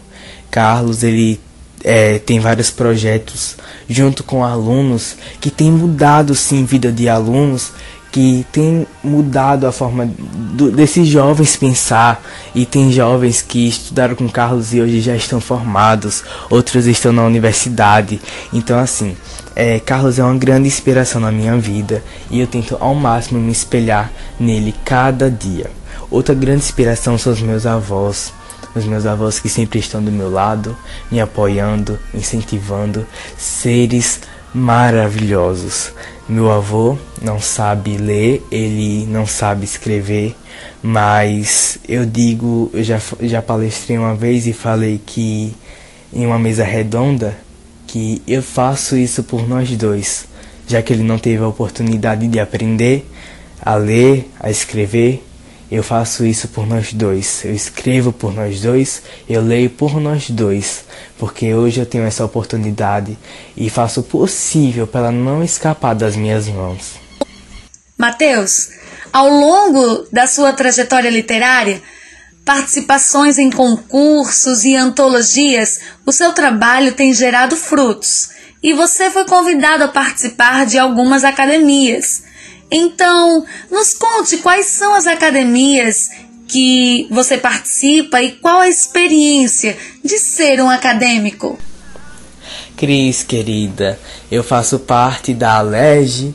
Carlos ele é, tem vários projetos junto com alunos que tem mudado sim vida de alunos que tem mudado a forma do, desses jovens pensar e tem jovens que estudaram com Carlos e hoje já estão formados, outros estão na universidade. Então assim, é, Carlos é uma grande inspiração na minha vida e eu tento ao máximo me espelhar nele cada dia. Outra grande inspiração são os meus avós, os meus avós que sempre estão do meu lado, me apoiando, incentivando, seres maravilhosos. Meu avô não sabe ler, ele não sabe escrever, mas eu digo, eu já, já palestrei uma vez e falei que em uma mesa redonda que eu faço isso por nós dois, já que ele não teve a oportunidade de aprender a ler, a escrever, eu faço isso por nós dois. Eu escrevo por nós dois, eu leio por nós dois, porque hoje eu tenho essa oportunidade e faço o possível para não escapar das minhas mãos. Mateus, ao longo da sua trajetória literária, participações em concursos e antologias, o seu trabalho tem gerado frutos e você foi convidado a participar de algumas academias. Então, nos conte quais são as academias que você participa e qual a experiência de ser um acadêmico. Cris, querida, eu faço parte da ALERJ,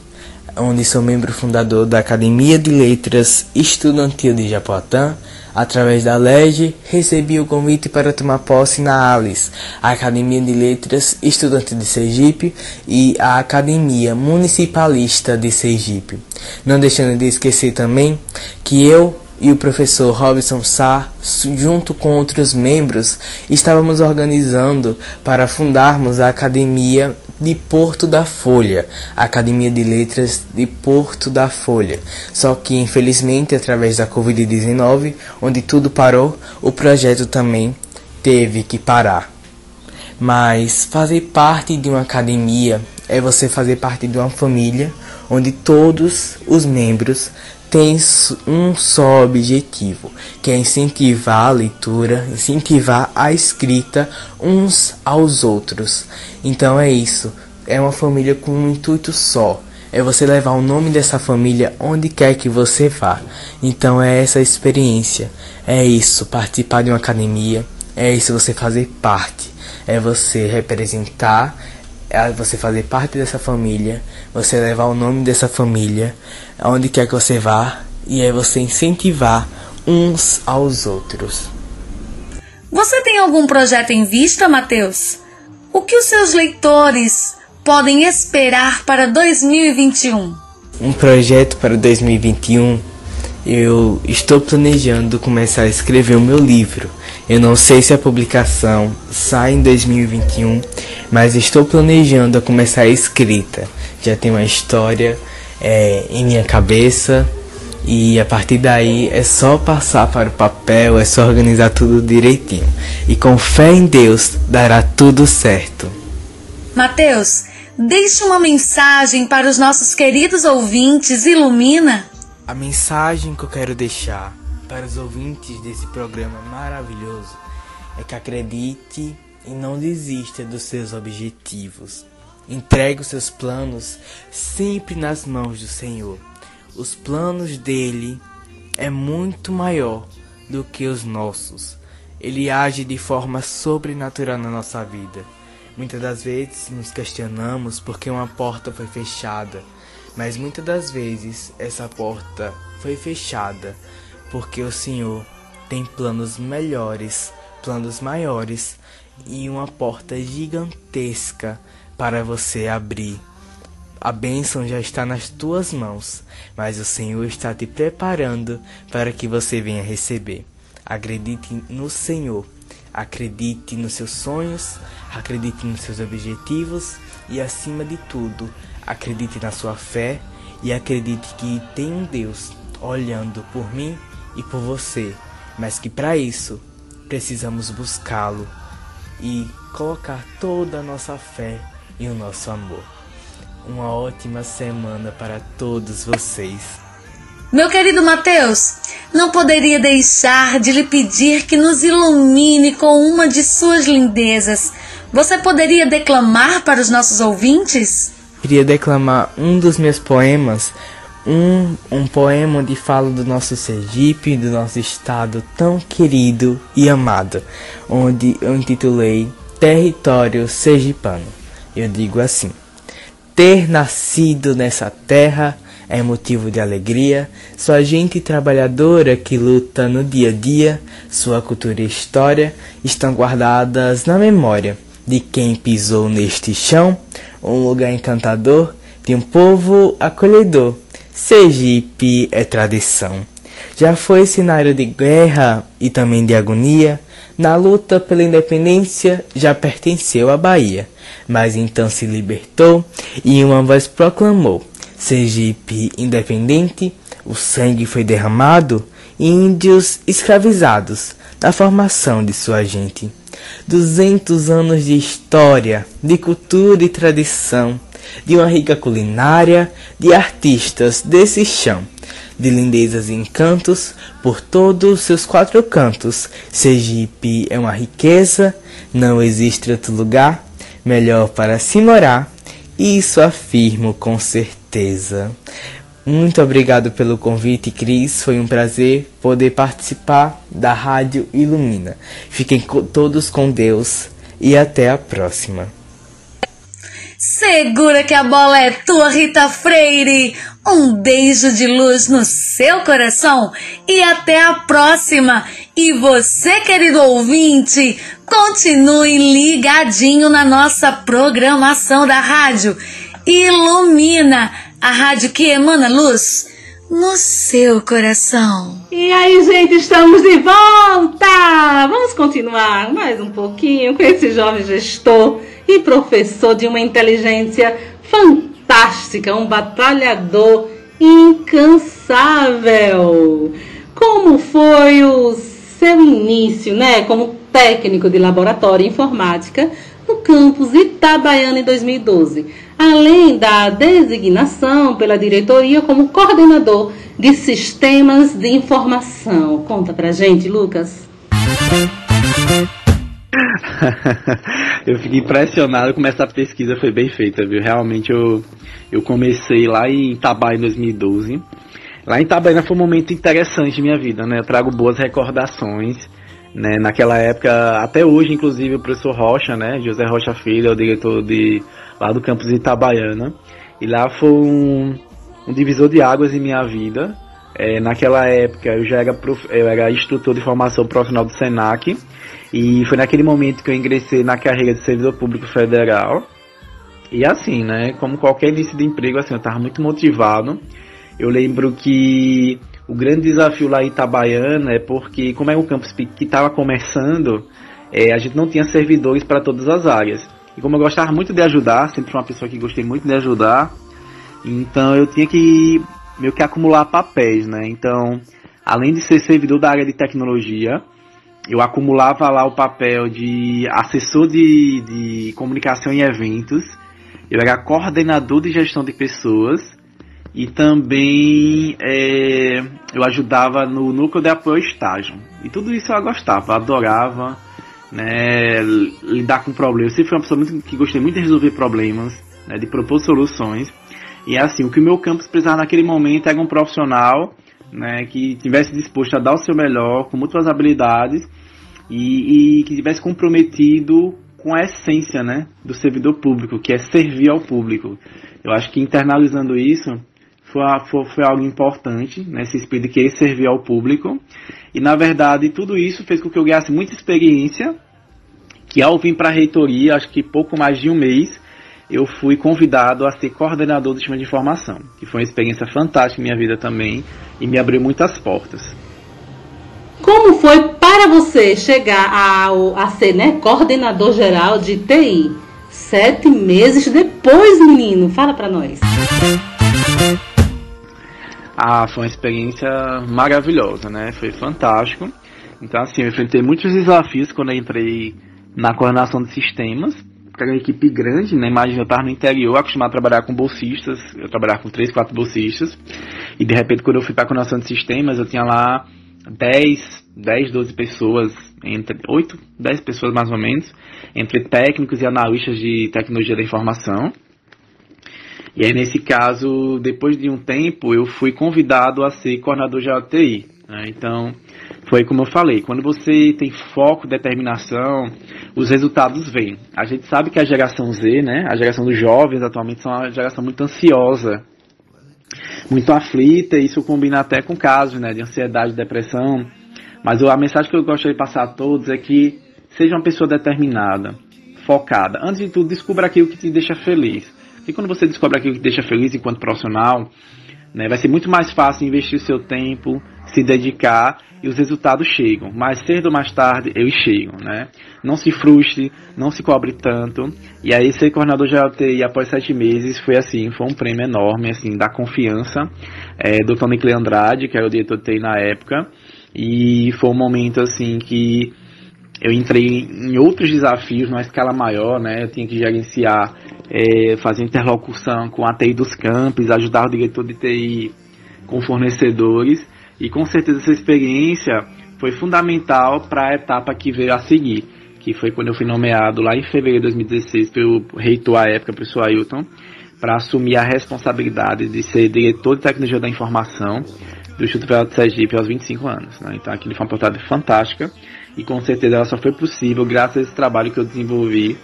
onde sou membro fundador da Academia de Letras Estudantil de Japoatã Através da LEG, recebi o convite para tomar posse na ALIS, a Academia de Letras Estudante de Sergipe e a Academia Municipalista de Sergipe. Não deixando de esquecer também que eu e o professor Robson Sá, junto com outros membros, estávamos organizando para fundarmos a Academia de Porto da Folha, Academia de Letras de Porto da Folha. Só que, infelizmente, através da Covid-19, onde tudo parou, o projeto também teve que parar. Mas fazer parte de uma academia é você fazer parte de uma família onde todos os membros têm um só objetivo, que é incentivar a leitura, incentivar a escrita uns aos outros. Então é isso, é uma família com um intuito só. É você levar o nome dessa família onde quer que você vá. Então é essa experiência. É isso, participar de uma academia. É isso, você fazer parte. É você representar é você fazer parte dessa família, você levar o nome dessa família aonde quer que você vá e é você incentivar uns aos outros. Você tem algum projeto em vista, Matheus? O que os seus leitores podem esperar para 2021? Um projeto para 2021. Eu estou planejando começar a escrever o meu livro. Eu não sei se a publicação sai em 2021, mas estou planejando a começar a escrita. Já tenho uma história é, em minha cabeça e a partir daí é só passar para o papel, é só organizar tudo direitinho. E com fé em Deus dará tudo certo. Mateus, deixe uma mensagem para os nossos queridos ouvintes, ilumina. A mensagem que eu quero deixar para os ouvintes desse programa maravilhoso é que acredite e não desista dos seus objetivos. Entregue os seus planos sempre nas mãos do Senhor os planos dele é muito maior do que os nossos. Ele age de forma sobrenatural na nossa vida. Muitas das vezes nos questionamos porque uma porta foi fechada, mas muitas das vezes essa porta foi fechada porque o Senhor tem planos melhores, planos maiores e uma porta gigantesca para você abrir. A bênção já está nas tuas mãos, mas o Senhor está te preparando para que você venha receber. Acredite no Senhor, acredite nos seus sonhos, acredite nos seus objetivos e, acima de tudo, acredite na sua fé e acredite que tem um Deus olhando por mim e por você, mas que para isso precisamos buscá-lo e colocar toda a nossa fé e o nosso amor uma ótima semana para todos vocês. Meu querido Mateus, não poderia deixar de lhe pedir que nos ilumine com uma de suas lindezas. Você poderia declamar para os nossos ouvintes? Queria declamar um dos meus poemas, um, um poema onde fala do nosso Sergipe, do nosso estado tão querido e amado, onde eu intitulei Território Sergipano. Eu digo assim. Ter nascido nessa terra é motivo de alegria. Sua gente trabalhadora que luta no dia a dia, sua cultura e história estão guardadas na memória de quem pisou neste chão, um lugar encantador de um povo acolhedor. Sergipe é tradição. Já foi cenário de guerra e também de agonia. Na luta pela independência já pertenceu à Bahia mas então se libertou e uma voz proclamou: Sergipe independente, o sangue foi derramado, índios escravizados na formação de sua gente. Duzentos anos de história, de cultura e tradição, de uma rica culinária, de artistas desse chão, de lindezas e encantos por todos seus quatro cantos. Sergipe é uma riqueza, não existe outro lugar melhor para se morar, isso afirmo com certeza. Muito obrigado pelo convite, Cris. Foi um prazer poder participar da Rádio Ilumina. Fiquem todos com Deus e até a próxima. Segura que a bola é tua, Rita Freire. Um beijo de luz no seu coração e até a próxima. E você, querido ouvinte, continue ligadinho na nossa programação da rádio. Ilumina a rádio que emana luz no seu coração. E aí, gente, estamos de volta! Vamos continuar mais um pouquinho com esse jovem gestor professor de uma inteligência fantástica, um batalhador incansável. Como foi o seu início, né, como técnico de laboratório informática no campus Itabaiana em 2012, além da designação pela diretoria como coordenador de sistemas de informação. Conta pra gente, Lucas. eu fiquei impressionado como essa pesquisa foi bem feita, viu? Realmente eu, eu comecei lá em Itabaiana em 2012. Lá em Itabaiana foi um momento interessante de minha vida, né? Eu trago boas recordações. Né? Naquela época, até hoje, inclusive, o professor Rocha, né? José Rocha Filho, é o diretor de, lá do campus Itabaiana. E lá foi um, um divisor de águas em minha vida, É, naquela época eu já era, prof... eu era instrutor de formação profissional do SENAC e foi naquele momento que eu ingressei na carreira de servidor público federal. E assim, né, como qualquer início de emprego, assim, eu estava muito motivado. Eu lembro que o grande desafio lá em Itabaiana é porque, como é um campus que estava começando, é, a gente não tinha servidores para todas as áreas. E como eu gostava muito de ajudar, sempre fui uma pessoa que gostei muito de ajudar, então eu tinha que meio que acumular papéis, né? Então, além de ser servidor da área de tecnologia, eu acumulava lá o papel de assessor de, de comunicação e eventos, eu era coordenador de gestão de pessoas e também é, eu ajudava no núcleo de apoio ao estágio. E tudo isso eu gostava, adorava né, lidar com problemas. Eu sempre fui uma pessoa muito, que gostei muito de resolver problemas, né, de propor soluções. E assim, o que o meu campus precisava naquele momento era um profissional né, que tivesse disposto a dar o seu melhor, com muitas habilidades e, e que tivesse comprometido com a essência né, do servidor público, que é servir ao público. Eu acho que internalizando isso foi, foi, foi algo importante, né, esse espírito de querer servir ao público. E na verdade tudo isso fez com que eu ganhasse muita experiência, que ao vir para a reitoria, acho que pouco mais de um mês, eu fui convidado a ser coordenador do sistema de informação, que foi uma experiência fantástica em minha vida também e me abriu muitas portas. Como foi para você chegar ao, a ser né, coordenador geral de TI? Sete meses depois, menino, fala para nós. Ah, foi uma experiência maravilhosa, né? Foi fantástico. Então, assim, eu enfrentei muitos desafios quando eu entrei na coordenação de sistemas, porque era uma equipe grande, né? Imagina, eu estava no interior, acostumado a trabalhar com bolsistas, eu trabalhava com 3, 4 bolsistas, e de repente quando eu fui para a coordenação de sistemas, eu tinha lá 10, 10, 12 pessoas, entre 8, 10 pessoas mais ou menos, entre técnicos e analistas de tecnologia da informação. E aí, nesse caso, depois de um tempo, eu fui convidado a ser coordenador de ATI. Né? Então, foi como eu falei, quando você tem foco, determinação, os resultados vêm. A gente sabe que a geração Z, né, a geração dos jovens atualmente são uma geração muito ansiosa, muito aflita, e isso combina até com casos né, de ansiedade, depressão. Mas a mensagem que eu gostaria de passar a todos é que seja uma pessoa determinada, focada. Antes de tudo, descubra aquilo que te deixa feliz. E quando você descobre aquilo que te deixa feliz enquanto profissional, né, vai ser muito mais fácil investir seu tempo, se dedicar e os resultados chegam. Mais cedo ou mais tarde, eles chegam, né? Não se frustre, não se cobre tanto. E aí, ser coordenador de LTI após sete meses foi assim, foi um prêmio enorme, assim, da confiança é, do Tony Andrade, que era o diretor de TI na época. E foi um momento, assim, que eu entrei em outros desafios numa escala maior, né? Eu tinha que gerenciar é, fazer interlocução com a TI dos campos, ajudar o diretor de TI com fornecedores. E com certeza essa experiência foi fundamental para a etapa que veio a seguir, que foi quando eu fui nomeado lá em fevereiro de 2016 pelo reitor à época, professor Ailton, para assumir a responsabilidade de ser diretor de tecnologia da informação do Instituto Federal de Sergipe aos 25 anos. Né? Então aquilo foi uma oportunidade fantástica e com certeza ela só foi possível graças a esse trabalho que eu desenvolvi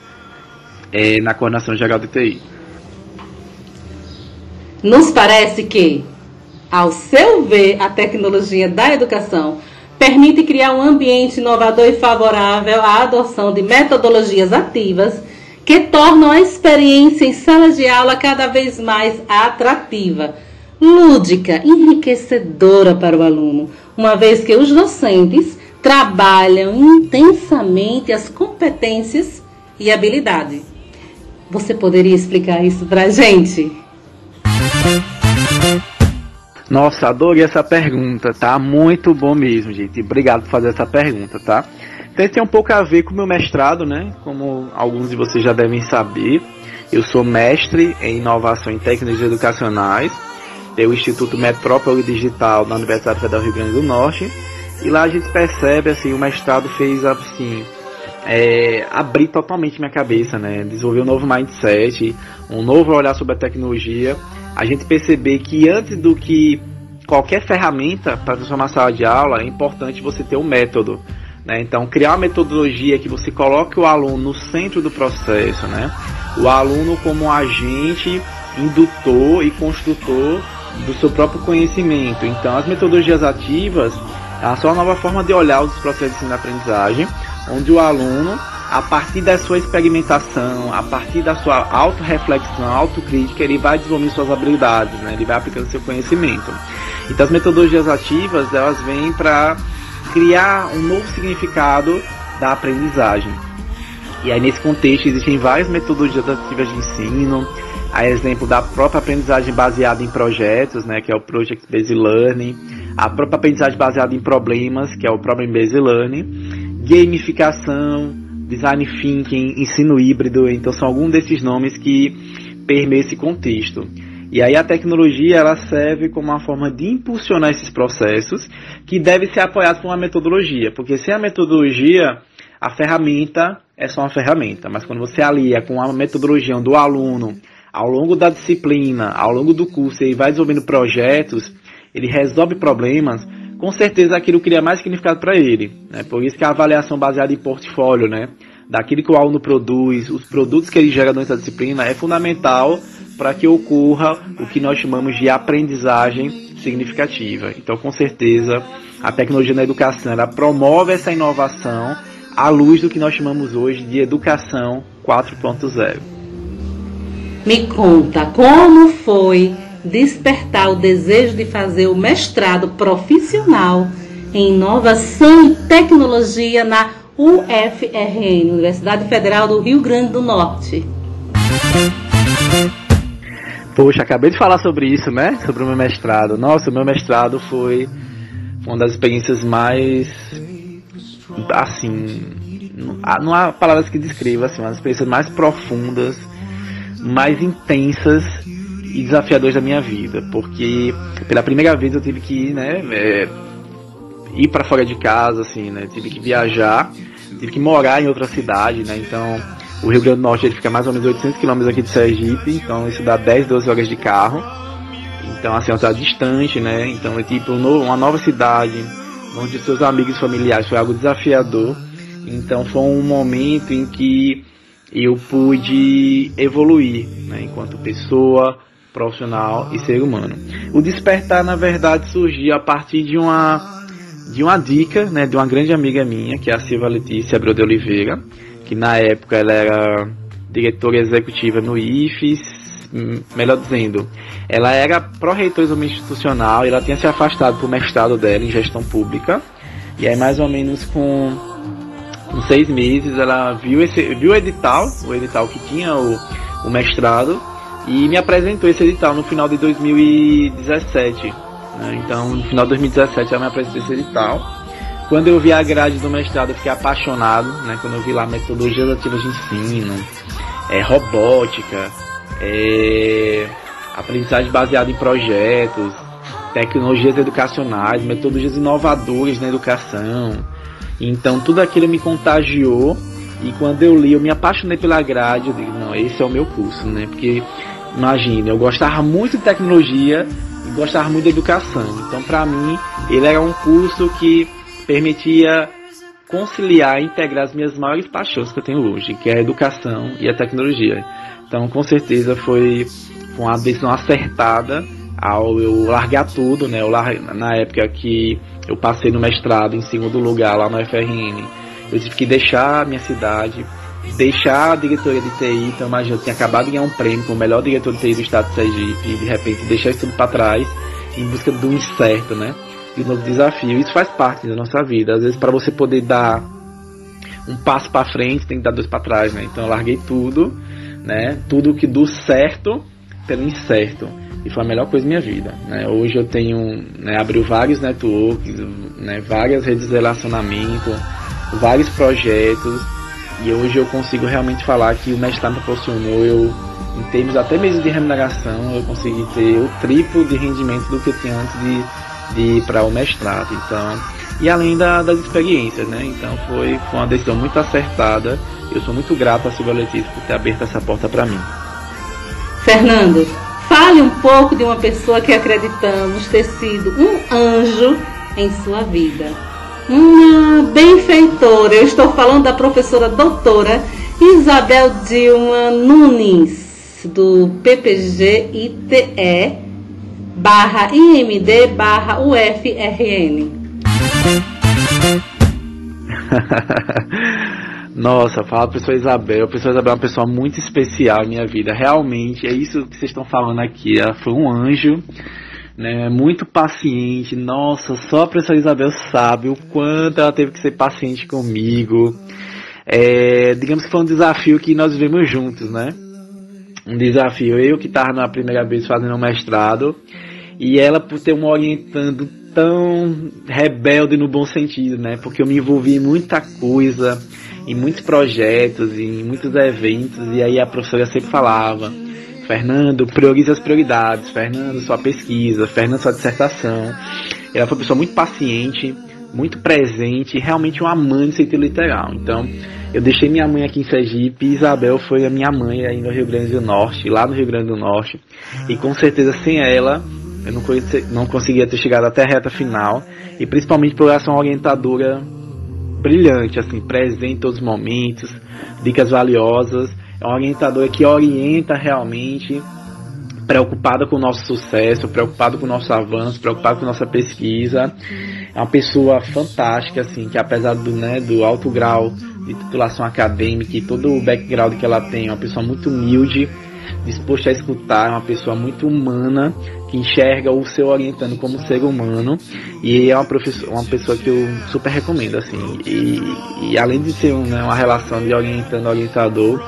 é, na coordenação geral de TI. Nos parece que, ao seu ver, a tecnologia da educação permite criar um ambiente inovador e favorável à adoção de metodologias ativas que tornam a experiência em sala de aula cada vez mais atrativa, lúdica, enriquecedora para o aluno, uma vez que os docentes trabalham intensamente as competências e habilidades você poderia explicar isso pra gente? Nossa, adorei essa pergunta, tá? Muito bom mesmo, gente. Obrigado por fazer essa pergunta, tá? Então, tem um pouco a ver com o meu mestrado, né? Como alguns de vocês já devem saber, eu sou mestre em inovação em técnicas educacionais pelo Instituto Metrópole Digital da Universidade Federal do Rio Grande do Norte. E lá a gente percebe, assim, o mestrado fez, assim, é, abrir totalmente minha cabeça, né? Desenvolver um novo mindset, um novo olhar sobre a tecnologia. A gente perceber que antes do que qualquer ferramenta para transformar a sala de aula, é importante você ter um método. Né? Então, criar uma metodologia que você coloque o aluno no centro do processo, né? O aluno como um agente indutor e construtor do seu próprio conhecimento. Então, as metodologias ativas são uma nova forma de olhar os processos de ensino-aprendizagem, onde o aluno, a partir da sua experimentação, a partir da sua autorreflexão, autocrítica, ele vai desenvolvendo suas habilidades, né? ele vai aplicando seu conhecimento. Então, as metodologias ativas, elas vêm para criar um novo significado da aprendizagem. E aí, nesse contexto, existem várias metodologias ativas de ensino, a exemplo da própria aprendizagem baseada em projetos, né, que é o Project Based Learning, a própria aprendizagem baseada em problemas, que é o Problem Based Learning, gamificação, design thinking, ensino híbrido, então são alguns desses nomes que permeiam esse contexto. E aí a tecnologia ela serve como uma forma de impulsionar esses processos que deve ser apoiado por uma metodologia, porque sem a metodologia a ferramenta é só uma ferramenta, mas quando você alia com a metodologia do aluno ao longo da disciplina, ao longo do curso, ele vai desenvolvendo projetos, ele resolve problemas, com certeza aquilo cria mais significado para ele. Né? Por isso que a avaliação baseada em portfólio, né? daquilo que o aluno produz, os produtos que ele gera durante a disciplina, é fundamental para que ocorra o que nós chamamos de aprendizagem significativa. Então, com certeza, a tecnologia na educação ela promove essa inovação à luz do que nós chamamos hoje de educação 4.0. Me conta como foi despertar o desejo de fazer o mestrado profissional em inovação e tecnologia na UFRN, Universidade Federal do Rio Grande do Norte. Poxa, acabei de falar sobre isso, né? Sobre o meu mestrado. Nossa, o meu mestrado foi uma das experiências mais. Assim. Não há palavras que descrevam, assim, uma das experiências mais profundas, mais intensas e desafiadoras da minha vida. Porque pela primeira vez eu tive que, né? É, ir para fora de casa, assim, né? Tive que viajar, tive que morar em outra cidade, né? Então o Rio Grande do Norte ele fica mais ou menos 800 km aqui de Sergipe, então isso dá 10, 12 horas de carro. Então, assim, é uma cidade distante, né? Então, é tipo uma nova cidade, onde seus amigos e familiares foi algo desafiador. Então, foi um momento em que eu pude evoluir, né? Enquanto pessoa, profissional e ser humano. O despertar, na verdade, surgiu a partir de uma de uma dica, né, de uma grande amiga minha, que é a Silva Letícia Abreu de Oliveira, que na época ela era diretora executiva no IFES, hum, melhor dizendo, ela era pró-reitora institucional e ela tinha se afastado do mestrado dela em gestão pública. E aí mais ou menos com, com seis meses ela viu, esse, viu o edital, o edital que tinha o, o mestrado, e me apresentou esse edital no final de 2017. Né? Então, no final de 2017 ela me apresentou esse edital. Quando eu vi a grade do mestrado, eu fiquei apaixonado, né? Quando eu vi lá metodologias ativas de ensino, é, robótica, é, aprendizagem baseada em projetos, tecnologias educacionais, metodologias inovadoras na educação. Então tudo aquilo me contagiou e quando eu li, eu me apaixonei pela grade, eu digo, não, esse é o meu curso, né? Porque imagine, eu gostava muito de tecnologia e gostava muito de educação. Então para mim, ele era um curso que permitia conciliar e integrar as minhas maiores paixões que eu tenho hoje, que é a educação e a tecnologia. Então, com certeza foi uma decisão acertada ao eu largar tudo, né? Eu lar... Na época que eu passei no mestrado em segundo lugar lá no FRN, eu tive que deixar a minha cidade, deixar a diretoria de TI, então imagina, eu tinha acabado de ganhar um prêmio como melhor diretor de TI do estado de Sergipe, e de repente deixar isso tudo para trás em busca do incerto, né? de novo desafio. Isso faz parte da nossa vida. Às vezes, para você poder dar um passo para frente, tem que dar dois para trás, né? Então, eu larguei tudo, né? Tudo que do certo pelo incerto. E foi a melhor coisa da minha vida. Né? Hoje eu tenho, né, abriu vários networks, né, várias redes de relacionamento, vários projetos. E hoje eu consigo realmente falar que o mestrado me proporcionou eu em termos até mesmo de remuneração, eu consegui ter o triplo de rendimento do que eu tinha antes de de ir para o mestrado. Então, e além da, das experiências, né? Então foi, foi uma decisão muito acertada. Eu sou muito grato a Silvia Letícia por ter aberto essa porta para mim. Fernando, fale um pouco de uma pessoa que acreditamos ter sido um anjo em sua vida. Uma benfeitora. Eu estou falando da professora doutora Isabel Dilma Nunes, do PPG ITE barra IMD barra UFRN. Nossa, fala a pessoa Isabel. A pessoa Isabel é uma pessoa muito especial em minha vida. Realmente, é isso que vocês estão falando aqui. Ela foi um anjo, né? Muito paciente. Nossa, só a pessoa Isabel sabe o quanto ela teve que ser paciente comigo. É, digamos que foi um desafio que nós vivemos juntos, né? Um desafio. Eu que estava na primeira vez fazendo um mestrado e ela por ter me orientando tão rebelde no bom sentido, né? Porque eu me envolvi em muita coisa em muitos projetos, em muitos eventos, e aí a professora sempre falava, Fernando, priorize as prioridades, Fernando, sua pesquisa, Fernando, sua dissertação. Ela foi uma pessoa muito paciente, muito presente, realmente uma mãe do sentido literal. Então, eu deixei minha mãe aqui em Sergipe Isabel foi a minha mãe aí no Rio Grande do Norte, lá no Rio Grande do Norte. E com certeza sem ela, eu não, não conseguia ter chegado até a reta final. E principalmente por ela ser uma orientadora brilhante, assim, presente em todos os momentos, dicas valiosas. É uma orientadora que orienta realmente, preocupada com o nosso sucesso, preocupada com o nosso avanço, preocupada com a nossa pesquisa. É uma pessoa fantástica, assim, que apesar do, né, do alto grau de titulação acadêmica e todo o background que ela tem, é uma pessoa muito humilde, disposta a escutar, é uma pessoa muito humana, que enxerga o seu orientando como ser humano, e é uma, uma pessoa que eu super recomendo, assim, e, e além de ser né, uma relação de orientando-orientador,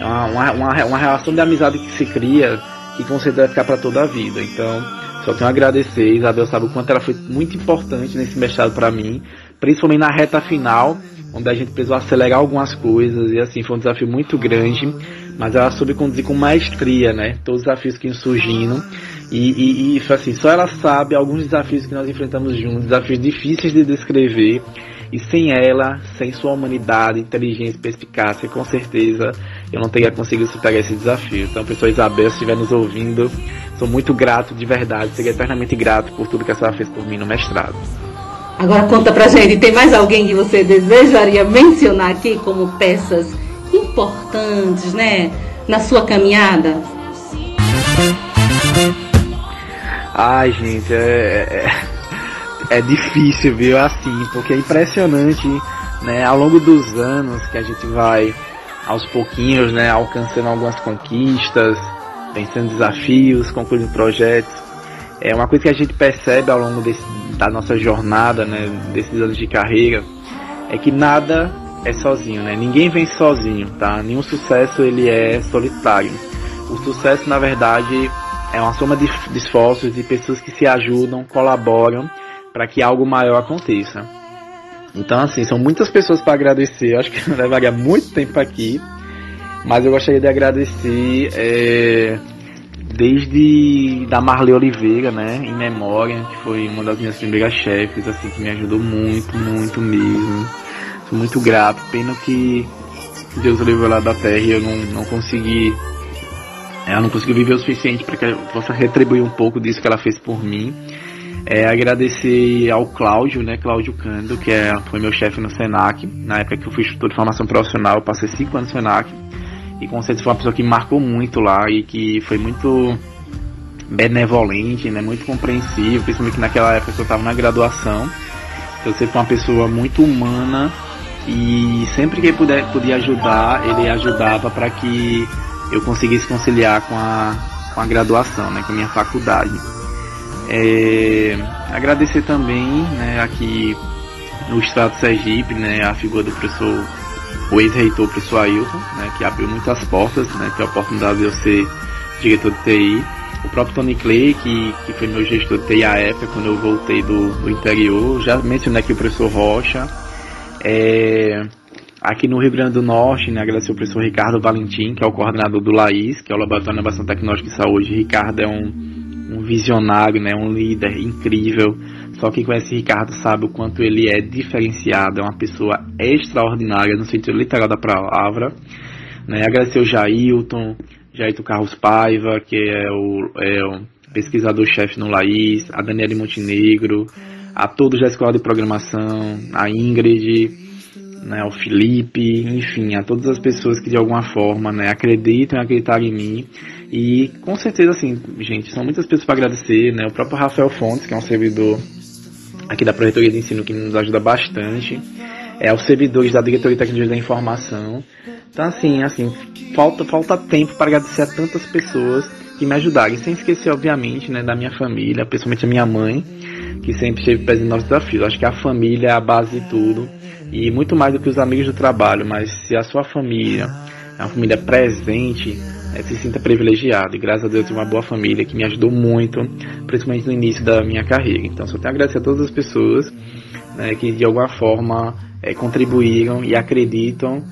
é uma, uma, uma, relação de amizade que se cria, que com certeza vai ficar para toda a vida, então só tenho a agradecer, Isabel sabe o quanto ela foi muito importante nesse mestrado para mim, principalmente na reta final, onde a gente precisou acelerar algumas coisas, e assim, foi um desafio muito grande, mas ela soube conduzir com maestria, né? Todos os desafios que iam surgindo. E, e, e assim, só ela sabe alguns desafios que nós enfrentamos juntos, desafios difíceis de descrever. E sem ela, sem sua humanidade, inteligência, perspicácia, com certeza eu não teria conseguido superar esse desafio. Então, pessoa Isabel, se estiver nos ouvindo, sou muito grato de verdade, seria eternamente grato por tudo que a senhora fez por mim no mestrado. Agora conta pra gente, tem mais alguém que você desejaria mencionar aqui como peças importantes, né, na sua caminhada? Ai, gente, é, é, é difícil, viu? Assim, porque é impressionante, né? Ao longo dos anos que a gente vai aos pouquinhos, né, alcançando algumas conquistas, vencendo desafios, concluindo projetos. É uma coisa que a gente percebe ao longo desse, da nossa jornada, né, desses anos de carreira, é que nada é sozinho, né? Ninguém vem sozinho, tá? Nenhum sucesso ele é solitário. O sucesso, na verdade, é uma soma de, de esforços de pessoas que se ajudam, colaboram para que algo maior aconteça. Então, assim, são muitas pessoas para agradecer. Eu acho que levaria muito tempo aqui, mas eu gostaria de agradecer é, desde da Marley Oliveira, né, em memória, que foi uma das minhas primeiras chefes, assim, que me ajudou muito, muito mesmo Sou muito grato. Pena que Deus levou lá da terra e eu não, não consegui. Eu não consegui viver o suficiente para que eu possa retribuir um pouco disso que ela fez por mim. É, agradecer ao Cláudio, né, Cláudio Cando, que é, foi meu chefe no Senac. Na época que eu fui instrutor de formação profissional, eu passei cinco anos no Senac. E com certeza foi uma pessoa que marcou muito lá e que foi muito benevolente, né, muito compreensivo, principalmente naquela época que eu estava na graduação. Eu sempre fui uma pessoa muito humana e sempre que ele puder, podia ajudar, ele ajudava para que eu conseguisse conciliar com a, com a graduação, né, com a minha faculdade. É, agradecer também né, aqui no Estado Sergipe né, a figura do professor, o ex-reitor professor Ailton, né, que abriu muitas portas, né, ter a oportunidade de eu ser diretor de TI. O próprio Tony Clay, que, que foi meu gestor de TI à época, quando eu voltei do, do interior. Já mencionei aqui o professor Rocha, é, aqui no Rio Grande do Norte, né, agradecer ao professor Ricardo Valentim, que é o coordenador do LAIS, que é o Laboratório de Inovação Tecnológica e Saúde. Ricardo é um, um visionário, né, um líder incrível. Só quem conhece Ricardo sabe o quanto ele é diferenciado, é uma pessoa extraordinária no sentido literal da palavra. Né, agradecer ao Jailton, Jailton Carlos Paiva, que é o, é o pesquisador-chefe no LAIS, a Daniela Montenegro, a todos da escola de programação, a Ingrid, né, ao Felipe, enfim, a todas as pessoas que de alguma forma né, acreditam e acreditaram em mim. E com certeza, assim, gente, são muitas pessoas para agradecer, né? O próprio Rafael Fontes, que é um servidor aqui da Projetoria de Ensino que nos ajuda bastante. É os servidores da Diretoria de Tecnologia da Informação. Então, assim, assim, falta, falta tempo para agradecer a tantas pessoas que me ajudaram. E sem esquecer, obviamente, né, da minha família, principalmente a minha mãe, que sempre esteve presente nos nossos desafios. Acho que a família é a base de tudo. E muito mais do que os amigos do trabalho, mas se a sua família é uma família presente, é, se sinta privilegiado. E graças a Deus eu uma boa família que me ajudou muito, principalmente no início da minha carreira. Então só tenho a agradecer a todas as pessoas né, que de alguma forma é, contribuíram e acreditam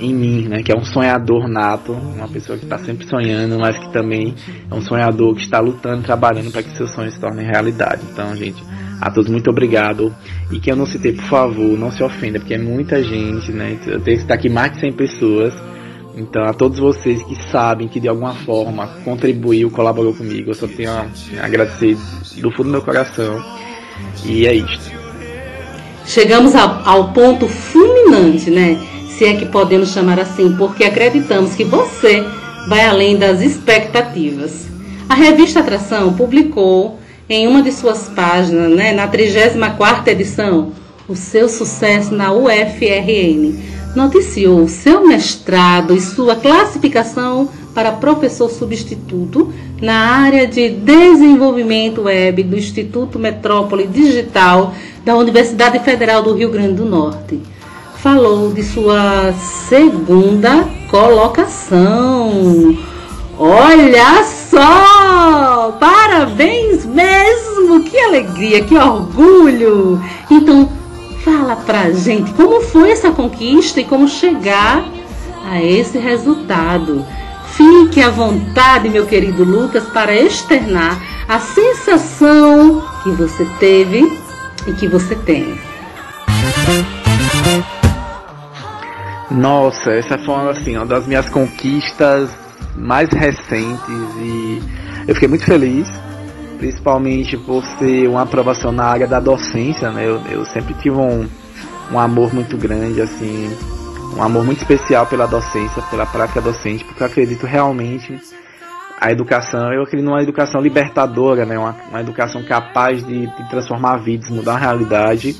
em mim, né, que é um sonhador nato, uma pessoa que está sempre sonhando, mas que também é um sonhador que está lutando, trabalhando para que seus sonhos se tornem realidade. Então, gente, a todos muito obrigado. E que eu não citei, por favor, não se ofenda, porque é muita gente, né? Eu tenho que estar aqui mais de 100 pessoas. Então, a todos vocês que sabem que de alguma forma contribuiu, colaborou comigo, eu só tenho a agradecer do fundo do meu coração. E é isto. Chegamos ao, ao ponto fulminante, né? Se é que podemos chamar assim, porque acreditamos que você vai além das expectativas. A revista Atração publicou em uma de suas páginas, né, na 34ª edição, o seu sucesso na UFRN. Noticiou seu mestrado e sua classificação para professor substituto na área de desenvolvimento web do Instituto Metrópole Digital da Universidade Federal do Rio Grande do Norte. Falou de sua segunda colocação. Olha só! Parabéns mesmo! Que alegria, que orgulho! Então, fala pra gente como foi essa conquista e como chegar a esse resultado. Fique à vontade, meu querido Lucas, para externar a sensação que você teve e que você tem. Nossa, essa foi assim, uma das minhas conquistas mais recentes e eu fiquei muito feliz, principalmente por ser uma aprovação na área da docência, né? Eu, eu sempre tive um, um amor muito grande, assim, um amor muito especial pela docência, pela prática docente, porque eu acredito realmente a educação, eu acredito numa educação libertadora, né? Uma, uma educação capaz de, de transformar vidas, mudar a realidade.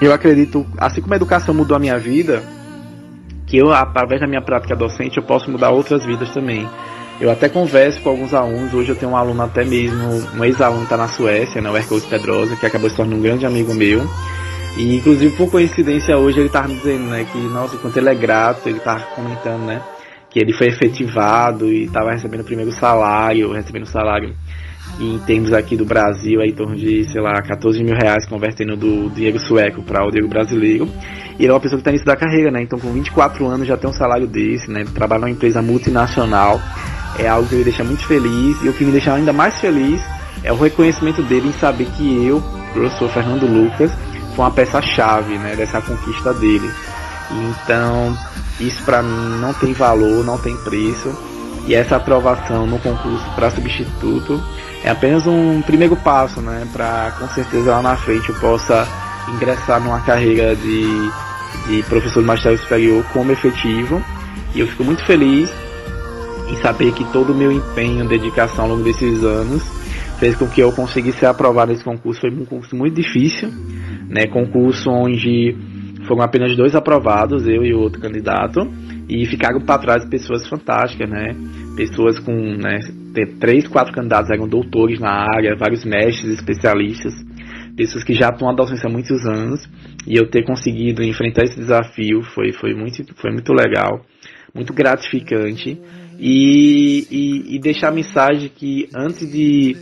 Eu acredito, assim como a educação mudou a minha vida, que eu, através da minha prática docente, eu posso mudar outras vidas também. Eu até converso com alguns alunos, hoje eu tenho um aluno até mesmo, um ex-aluno está na Suécia, né, o Ercos Pedrosa, que acabou se tornando um grande amigo meu. E inclusive por coincidência hoje ele estava me dizendo, né, que nossa, quanto ele é grato, ele estava comentando, né, que ele foi efetivado e estava recebendo o primeiro salário, recebendo salário em termos aqui do Brasil, é em torno de, sei lá, 14 mil reais, convertendo do dinheiro sueco para o dinheiro brasileiro. E ele é uma pessoa que está início da carreira, né? Então, com 24 anos já tem um salário desse, né? Trabalha numa empresa multinacional. É algo que me deixa muito feliz. E o que me deixa ainda mais feliz é o reconhecimento dele em saber que eu, professor Fernando Lucas, foi uma peça-chave, né? Dessa conquista dele. Então, isso para mim não tem valor, não tem preço. E essa aprovação no concurso para substituto é apenas um primeiro passo, né? Para com certeza lá na frente eu possa ingressar numa carreira de, de professor de magistério superior como efetivo. E eu fico muito feliz em saber que todo o meu empenho, dedicação ao longo desses anos fez com que eu conseguisse ser aprovado nesse concurso. Foi um concurso muito difícil, né? Concurso onde foram apenas dois aprovados, eu e outro candidato, e ficaram para trás pessoas fantásticas, né? Pessoas com, né, três, quatro candidatos eram doutores na área, vários mestres, especialistas, pessoas que já estão na docência há muitos anos, e eu ter conseguido enfrentar esse desafio foi, foi, muito, foi muito legal, muito gratificante, e, e, e deixar a mensagem que antes de,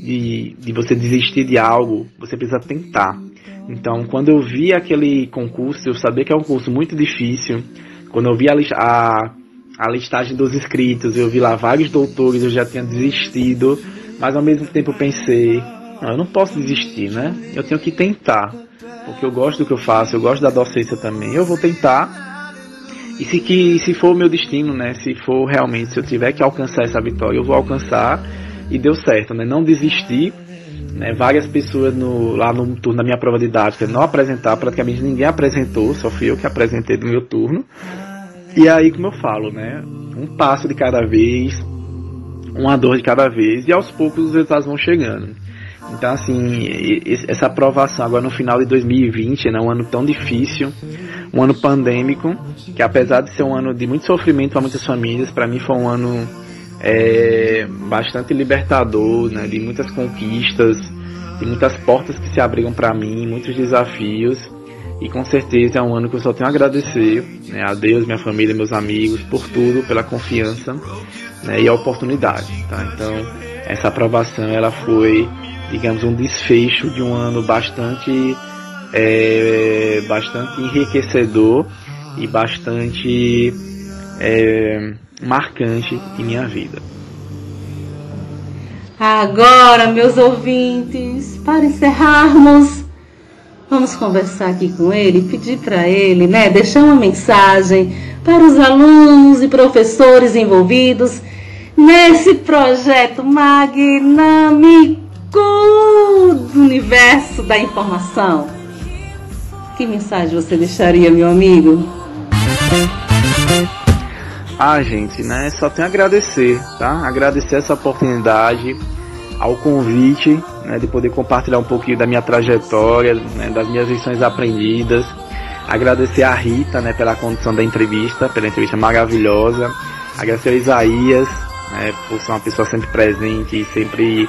de, de você desistir de algo, você precisa tentar. Então, quando eu vi aquele concurso, eu sabia que é um curso muito difícil. Quando eu vi a, a, a listagem dos inscritos, eu vi lá vários doutores, eu já tinha desistido, mas ao mesmo tempo pensei, não, eu não posso desistir, né? Eu tenho que tentar, porque eu gosto do que eu faço, eu gosto da docência também. Eu vou tentar. E se que se for o meu destino, né? Se for realmente, se eu tiver que alcançar essa vitória, eu vou alcançar. E deu certo, né? Não desistir né, várias pessoas no, lá no turno da minha prova didática não apresentaram, praticamente ninguém apresentou, só fui eu que apresentei do meu turno. E aí, como eu falo, né, um passo de cada vez, uma dor de cada vez, e aos poucos os resultados vão chegando. Então, assim, essa aprovação agora no final de 2020, né, um ano tão difícil, um ano pandêmico, que apesar de ser um ano de muito sofrimento para muitas famílias, para mim foi um ano é, bastante libertador, né, de muitas conquistas, de muitas portas que se abriram para mim, muitos desafios. E com certeza é um ano que eu só tenho a agradecer né, a Deus, minha família, meus amigos, por tudo, pela confiança né, e a oportunidade. Tá? Então, essa aprovação ela foi, digamos, um desfecho de um ano bastante, é, bastante enriquecedor e bastante é, marcante em minha vida. Agora, meus ouvintes, para encerrarmos, vamos conversar aqui com ele, pedir para ele, né, deixar uma mensagem para os alunos e professores envolvidos nesse projeto magnâmico do universo da informação. Que mensagem você deixaria, meu amigo? Ah, gente, né? Só tenho a agradecer, tá? Agradecer essa oportunidade, ao convite, né, de poder compartilhar um pouquinho da minha trajetória, né, das minhas lições aprendidas. Agradecer a Rita, né, pela condução da entrevista, pela entrevista maravilhosa. Agradecer a Isaías, né, por ser uma pessoa sempre presente e sempre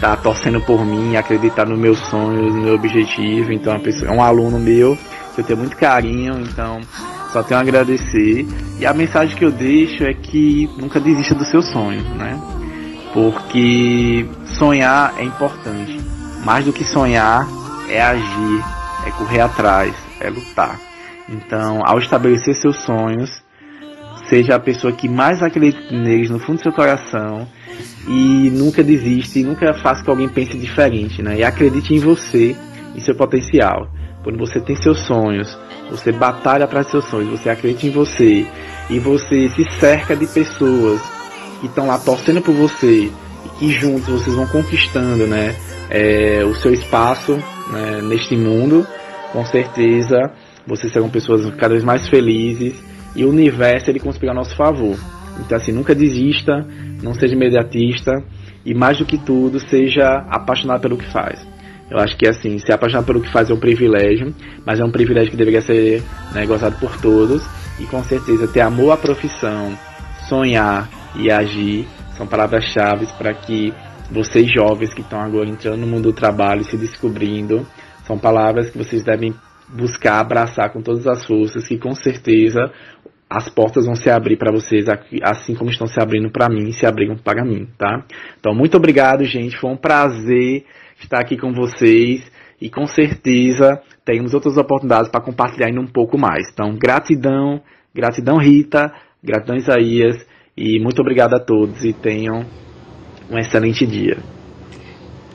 tá torcendo por mim, acreditar nos meus sonhos, no meu objetivo. Então, é, pessoa, é um aluno meu que eu tenho muito carinho, então só tenho a agradecer. E a mensagem que eu deixo é que nunca desista do seu sonho, né? Porque sonhar é importante. Mais do que sonhar é agir, é correr atrás, é lutar. Então, ao estabelecer seus sonhos, seja a pessoa que mais acredita neles no fundo do seu coração e nunca desiste, nunca faça que alguém pense diferente, né? E acredite em você e seu potencial. Quando você tem seus sonhos, você batalha para seus sonhos, você acredita em você e você se cerca de pessoas que estão lá torcendo por você e que juntos vocês vão conquistando, né, é, o seu espaço né, neste mundo, com certeza vocês serão pessoas cada vez mais felizes e o universo ele conspira a nosso favor. Então assim, nunca desista, não seja imediatista e mais do que tudo, seja apaixonado pelo que faz. Eu acho que assim, se apaixonar pelo que faz é um privilégio, mas é um privilégio que deveria ser né, gozado por todos. E com certeza ter amor à profissão, sonhar e agir são palavras-chave para que vocês jovens que estão agora entrando no mundo do trabalho, se descobrindo, são palavras que vocês devem buscar abraçar com todas as forças, que com certeza as portas vão se abrir para vocês, assim como estão se abrindo para mim, se abriram para mim, tá? Então, muito obrigado, gente. Foi um prazer estar aqui com vocês e com certeza teremos outras oportunidades para compartilhar ainda um pouco mais. Então, gratidão, gratidão Rita, gratidão Isaías e muito obrigado a todos e tenham um excelente dia.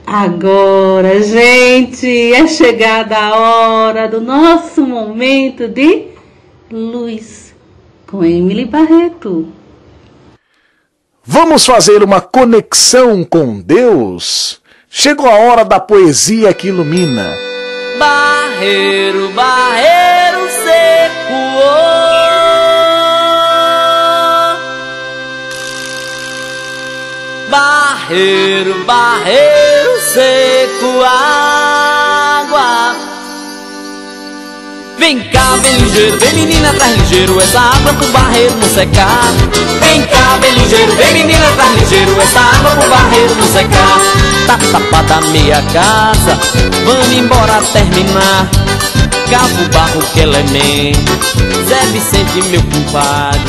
Agora, gente, é chegada a hora do nosso momento de luz com Emily Barreto. Vamos fazer uma conexão com Deus? Chegou a hora da poesia que ilumina. Barreiro, barreiro seco. Barreiro, barreiro seco. Vem cá, bem ligeiro, vem menina, traz ligeiro Essa água pro barreiro não secar. Vem cá, bem ligeiro, vem menina, traz ligeiro Essa água pro barreiro não secar. Tá tapada meia casa, vamos embora terminar. Cabo barro que elemento, Zé Vicente meu compadre.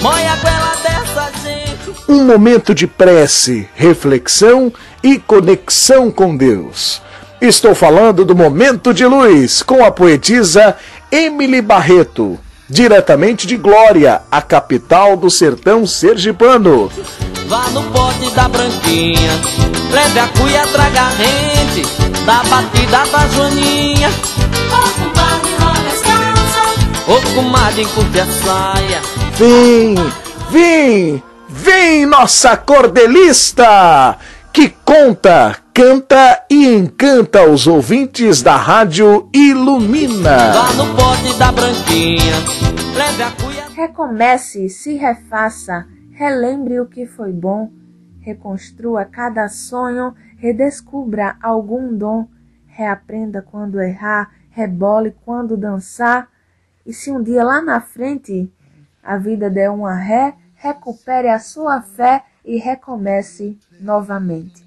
Moia goela dessa gente. Um momento de prece, reflexão e conexão com Deus Estou falando do Momento de Luz com a poetisa Emily Barreto, diretamente de Glória, a capital do sertão sergipano. Vá no pote da branquinha, leve a cuia, traga a rente, da batida da joaninha. Ô comadre, rola as calças, ô comadre, curte a saia. Vem, vem, vem nossa cordelista, que conta canta e encanta os ouvintes da Rádio Ilumina. Vá no pote da branquinha, leve a cuia. Recomece, se refaça, relembre o que foi bom, reconstrua cada sonho, redescubra algum dom, reaprenda quando errar, rebole quando dançar. E se um dia lá na frente a vida der uma ré, recupere a sua fé e recomece novamente.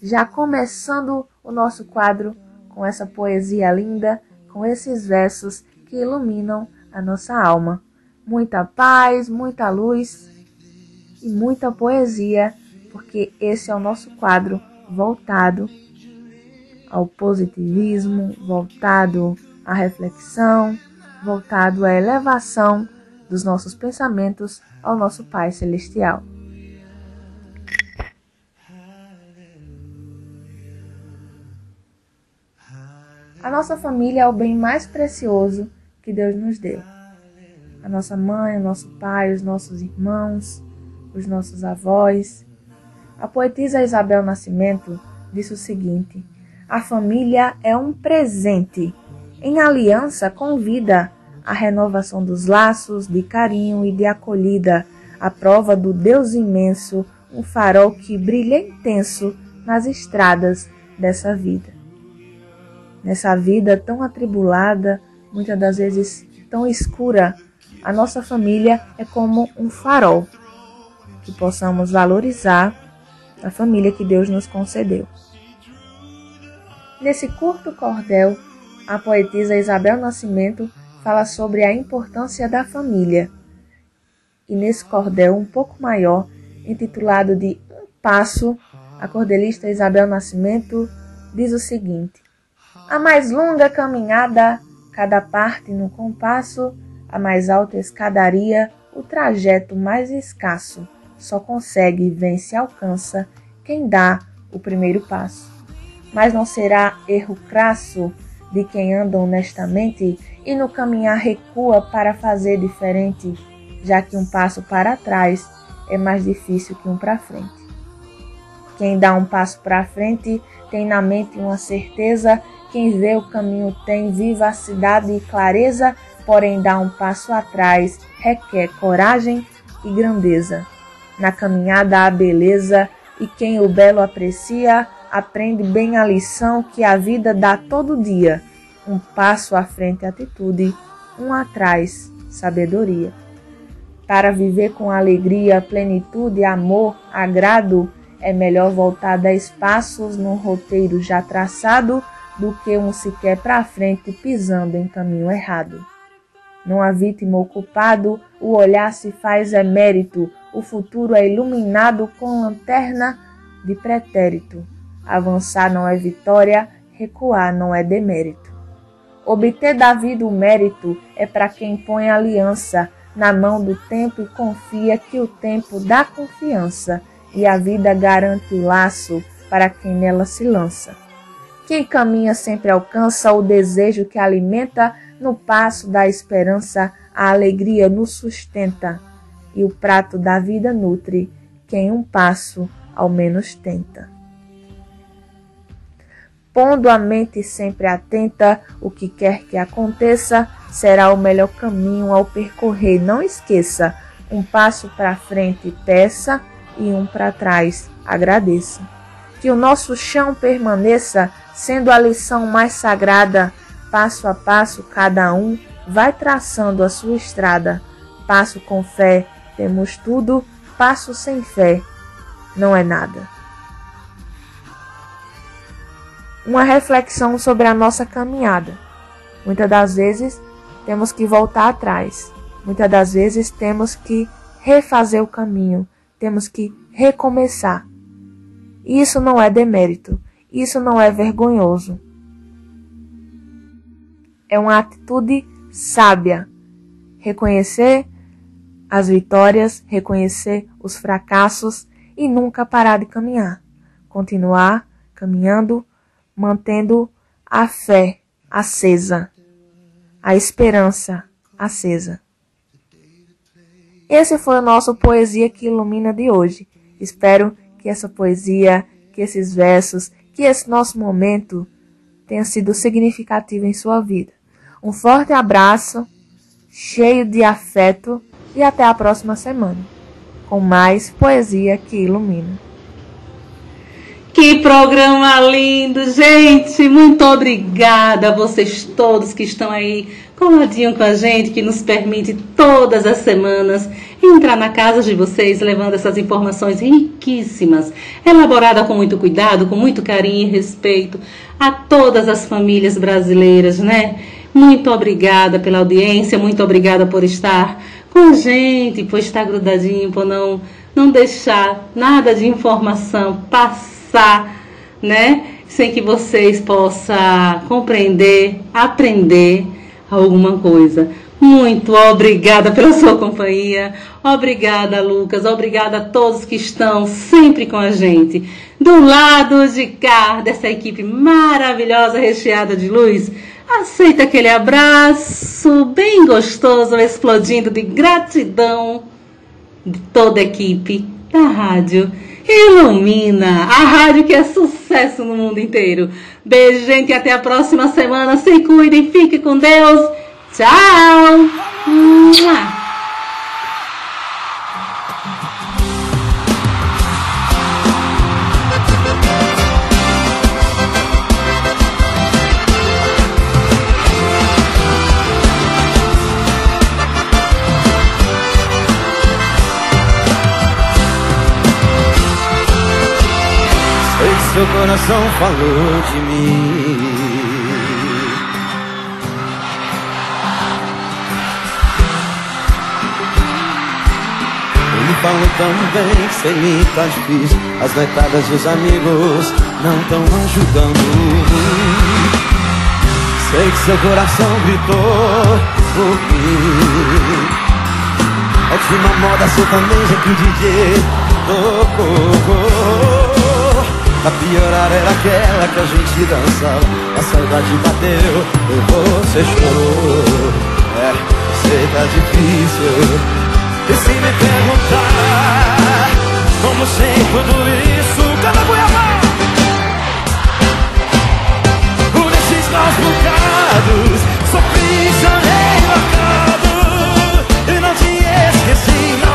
Já começando o nosso quadro com essa poesia linda, com esses versos que iluminam a nossa alma. Muita paz, muita luz e muita poesia, porque esse é o nosso quadro voltado ao positivismo, voltado à reflexão, voltado à elevação dos nossos pensamentos ao nosso Pai Celestial. A nossa família é o bem mais precioso que Deus nos deu. A nossa mãe, o nosso pai, os nossos irmãos, os nossos avós. A poetisa Isabel Nascimento disse o seguinte: A família é um presente. Em aliança convida a renovação dos laços de carinho e de acolhida, a prova do Deus imenso, um farol que brilha intenso nas estradas dessa vida nessa vida tão atribulada, muitas das vezes tão escura, a nossa família é como um farol que possamos valorizar a família que Deus nos concedeu. Nesse curto cordel, a poetisa Isabel Nascimento fala sobre a importância da família. E nesse cordel um pouco maior, intitulado de Um Passo, a cordelista Isabel Nascimento diz o seguinte: a mais longa caminhada, cada parte no compasso, a mais alta escadaria, o trajeto mais escasso. Só consegue, vence e alcança quem dá o primeiro passo. Mas não será erro crasso de quem anda honestamente e no caminhar recua para fazer diferente, já que um passo para trás é mais difícil que um para frente. Quem dá um passo para frente tem na mente uma certeza quem vê o caminho tem vivacidade e clareza, porém dá um passo atrás requer coragem e grandeza. Na caminhada há beleza, e quem o belo aprecia, aprende bem a lição que a vida dá todo dia. Um passo à frente atitude, um atrás sabedoria. Para viver com alegria, plenitude, amor, agrado, é melhor voltar dez passos num roteiro já traçado do que um sequer para frente pisando em caminho errado. Não há vítima ocupado, o olhar se faz emérito, o futuro é iluminado com lanterna de pretérito. Avançar não é vitória, recuar não é demérito. Obter da vida o mérito é para quem põe aliança na mão do tempo e confia que o tempo dá confiança e a vida garante o laço para quem nela se lança. Quem caminha sempre alcança o desejo que alimenta, no passo da esperança a alegria nos sustenta, e o prato da vida nutre quem um passo ao menos tenta. Pondo a mente sempre atenta, o que quer que aconteça será o melhor caminho ao percorrer. Não esqueça, um passo para frente peça e um para trás agradeça. Que o nosso chão permaneça sendo a lição mais sagrada, passo a passo cada um vai traçando a sua estrada. Passo com fé, temos tudo, passo sem fé, não é nada. Uma reflexão sobre a nossa caminhada. Muitas das vezes temos que voltar atrás. Muitas das vezes temos que refazer o caminho, temos que recomeçar. Isso não é demérito, isso não é vergonhoso. É uma atitude sábia. Reconhecer as vitórias, reconhecer os fracassos e nunca parar de caminhar. Continuar caminhando, mantendo a fé acesa, a esperança acesa. Esse foi o nosso Poesia que Ilumina de hoje. Espero que essa poesia, que esses versos, que esse nosso momento tenha sido significativo em sua vida. Um forte abraço, cheio de afeto e até a próxima semana, com mais poesia que ilumina. Que programa lindo, gente! Muito obrigada a vocês todos que estão aí coladinho com a gente, que nos permite todas as semanas entrar na casa de vocês levando essas informações riquíssimas, elaborada com muito cuidado, com muito carinho e respeito a todas as famílias brasileiras, né? Muito obrigada pela audiência, muito obrigada por estar com a gente, por estar grudadinho, por não não deixar nada de informação passar né? Sem que vocês possam compreender, aprender alguma coisa. Muito obrigada pela sua companhia. Obrigada, Lucas. Obrigada a todos que estão sempre com a gente. Do lado de cá, dessa equipe maravilhosa, recheada de luz, aceita aquele abraço bem gostoso, explodindo de gratidão de toda a equipe da rádio Ilumina, a rádio que é sucesso no mundo inteiro. Beijo, gente, até a próxima semana. Se cuidem, fiquem com Deus. Tchau! Seu coração falou de mim. Ele falou também que sem mim tá difícil. As noitadas e os amigos não tão ajudando. Sei que seu coração gritou por mim. Ótima moda sertaneja que o DJ tocou. A piorar era aquela que a gente dançava. A saudade bateu e você chorou. É, sei tá difícil E se me perguntar. Como sei tudo isso Cada goiabá Por esses maus bocados Sofri, chorei, marcado E não te esqueci,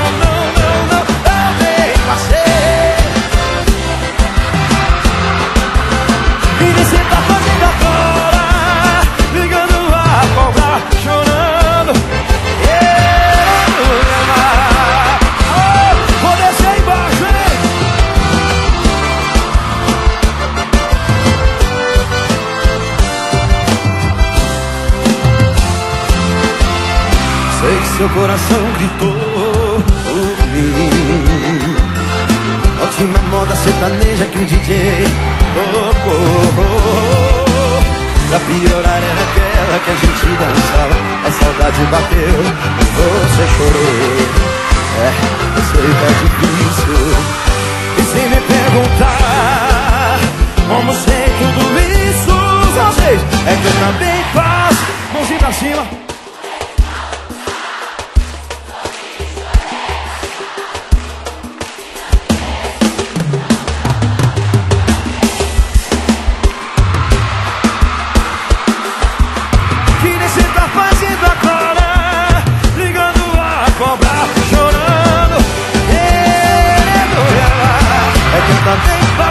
seu coração gritou por mim. Ótima moda sertaneja que o DJ tocou. Pra piorar era aquela que a gente dançava A saudade bateu, você chorou É, eu sei que é difícil E se me perguntar Como sei tudo isso Vocês, é que eu também faço Mãozinha pra cima também você